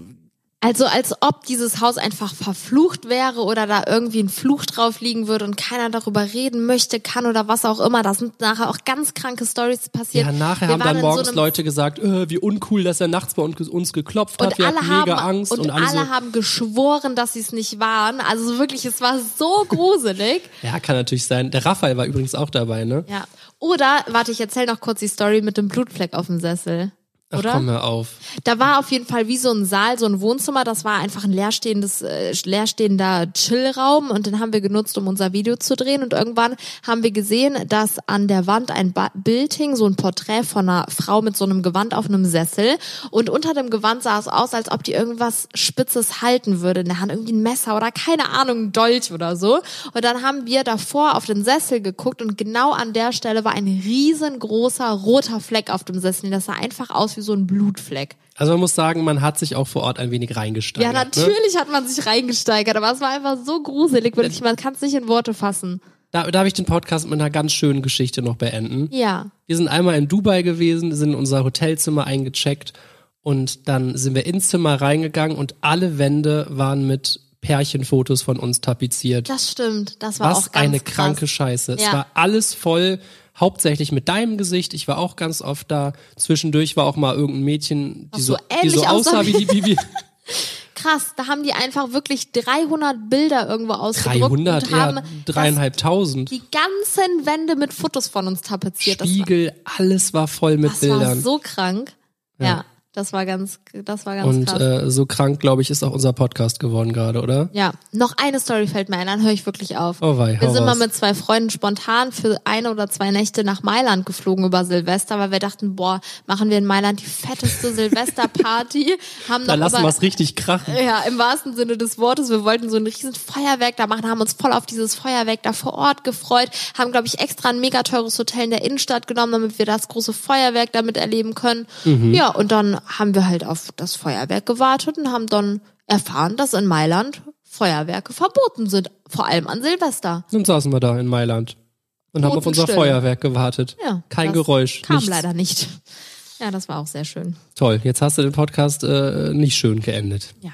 Also als ob dieses Haus einfach verflucht wäre oder da irgendwie ein Fluch drauf liegen würde und keiner darüber reden möchte, kann oder was auch immer. Da sind nachher auch ganz kranke Stories passiert. ja, nachher Wir haben dann so morgens einem- Leute gesagt, äh, wie uncool, dass er nachts bei uns, geklopft hat. Und Wir alle hatten haben, mega Angst. und, Und, alle alle so, haben geschworen, dass sie es nicht waren. Also wirklich, es war so gruselig. ja, kann natürlich sein. Der Raphael war übrigens auch dabei, ne? Ja. Oder, warte, ich erzähl noch kurz die Story mit dem Blutfleck auf dem Sessel. Ach, Oder? komm hör auf. Da war auf jeden Fall wie so ein Saal, so ein Wohnzimmer. Das war einfach ein leerstehendes, äh, leerstehender Chillraum und den haben wir genutzt, um unser Video zu drehen. Und irgendwann haben wir gesehen, dass an der Wand ein ba Bild hing, so ein Porträt von einer Frau mit so einem Gewand auf einem Sessel. Und unter dem Gewand sah es aus, als ob die irgendwas Spitzes halten würde in der Hand, irgendwie ein Messer oder keine Ahnung, ein Dolch oder so. Und dann haben wir davor auf den Sessel geguckt und genau an der Stelle war ein riesengroßer roter Fleck auf dem Sessel. Das sah einfach aus wie so ein Blutfleck. Also man muss sagen, man hat sich auch vor Ort ein wenig reingesteigert. Ja, Ne? natürlich hat man sich reingesteigert, aber es war einfach so gruselig, wirklich, man kann es nicht in Worte fassen. Da darf ich den Podcast mit einer ganz schönen Geschichte noch beenden. Ja. Wir sind einmal in Dubai gewesen, sind in unser Hotelzimmer eingecheckt und dann sind wir ins Zimmer reingegangen und alle Wände waren mit Pärchenfotos von uns tapeziert. Das stimmt, das war auch Was ganz eine krass. kranke Scheiße. Es Ja. war alles voll, hauptsächlich mit deinem Gesicht. Ich war auch ganz oft da. Zwischendurch war auch mal irgendein Mädchen, die so, so die so aussah wie die Bibi. Krass, da haben die einfach wirklich 300 Bilder irgendwo ausgedruckt 300, und haben dreieinhalbtausend. das, die ganzen Wände mit Fotos von uns tapeziert. Das war, Spiegel, alles war voll mit das war Bildern. so krank. Ja. Das war ganz, das war ganz Und krass. äh, so krank, glaube ich, ist auch unser Podcast geworden gerade, oder? Ja, noch eine Story fällt mir ein, dann höre ich wirklich auf. Oh wei, wir sind mal raus. mit zwei Freunden spontan für eine oder zwei Nächte nach Mailand geflogen über Silvester, weil wir dachten, boah, machen wir in Mailand die fetteste Silvesterparty. haben Da lassen wir es richtig krachen. ja, im wahrsten Sinne des Wortes. Wir wollten so ein riesen Feuerwerk da machen, haben uns voll auf dieses Feuerwerk da vor Ort gefreut, haben, glaube ich, extra ein mega teures Hotel in der Innenstadt genommen, damit wir das große Feuerwerk damit erleben können. Mhm. Ja, und dann haben wir halt auf das Feuerwerk gewartet und haben dann erfahren, dass in Mailand Feuerwerke verboten sind, vor allem an Silvester. Dann saßen wir da in Mailand und haben auf unser. Feuerwerk gewartet. Ja, Kein Geräusch. Kam nichts. leider nicht. Ja, das war auch sehr schön. Toll, jetzt hast du den Podcast äh, nicht schön geendet. Ja.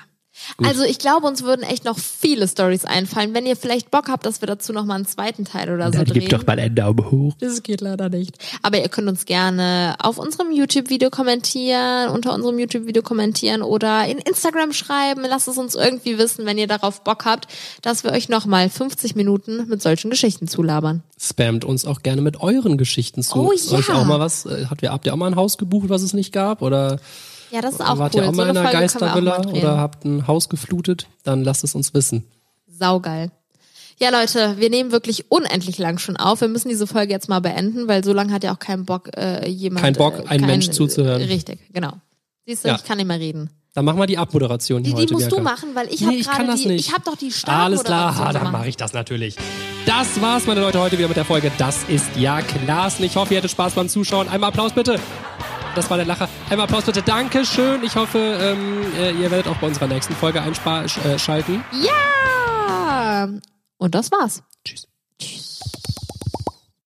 Also ich glaube, uns würden echt noch viele Stories einfallen. Wenn ihr vielleicht Bock habt, dass wir dazu noch mal einen zweiten Teil oder so drehen. mal einen Daumen hoch. Das geht leider nicht. Aber ihr könnt uns gerne auf unserem YouTube-Video kommentieren, unter unserem YouTube-Video kommentieren oder in Instagram schreiben. Lasst es uns irgendwie wissen, wenn ihr darauf Bock habt, dass wir euch nochmal 50 Minuten mit solchen Geschichten zulabern. Spamt uns auch gerne mit euren Geschichten zu. Oh Ist Euch ja. auch mal was, äh, habt ihr auch mal ein Haus gebucht, was es nicht gab? Oder Ja, das ist auch wart cool. ihr auch so mal in eine einer wir Geistervilla oder habt ein Haus geflutet? Dann lasst es uns wissen. Saugeil. Ja, Leute, wir nehmen wirklich unendlich lang schon auf. Wir müssen diese Folge jetzt mal beenden, weil so lange hat ja auch keinen Bock, äh, jemand. Kein Bock, äh, ein Mensch zuzuhören. Richtig, genau. Siehst du, Ja. ich kann nicht mehr reden. Dann mach mal die Abmoderation Die, die heute, musst du Bianca. machen, weil ich Nee, habe ich kann gerade das die. nicht. Ich habe doch die Alles klar, ha, dann mache ich das natürlich. Das war's, meine Leute, heute wieder mit der Folge. Das ist ja Klassen. Ich hoffe, ihr hattet Spaß beim Zuschauen. Einmal Applaus bitte. Das war der Lacher. Einmal Applaus bitte. Dankeschön. Ich hoffe, ähm, äh, ihr werdet auch bei unserer nächsten Folge einschalten. Ja! Und das war's. Tschüss. Tschüss.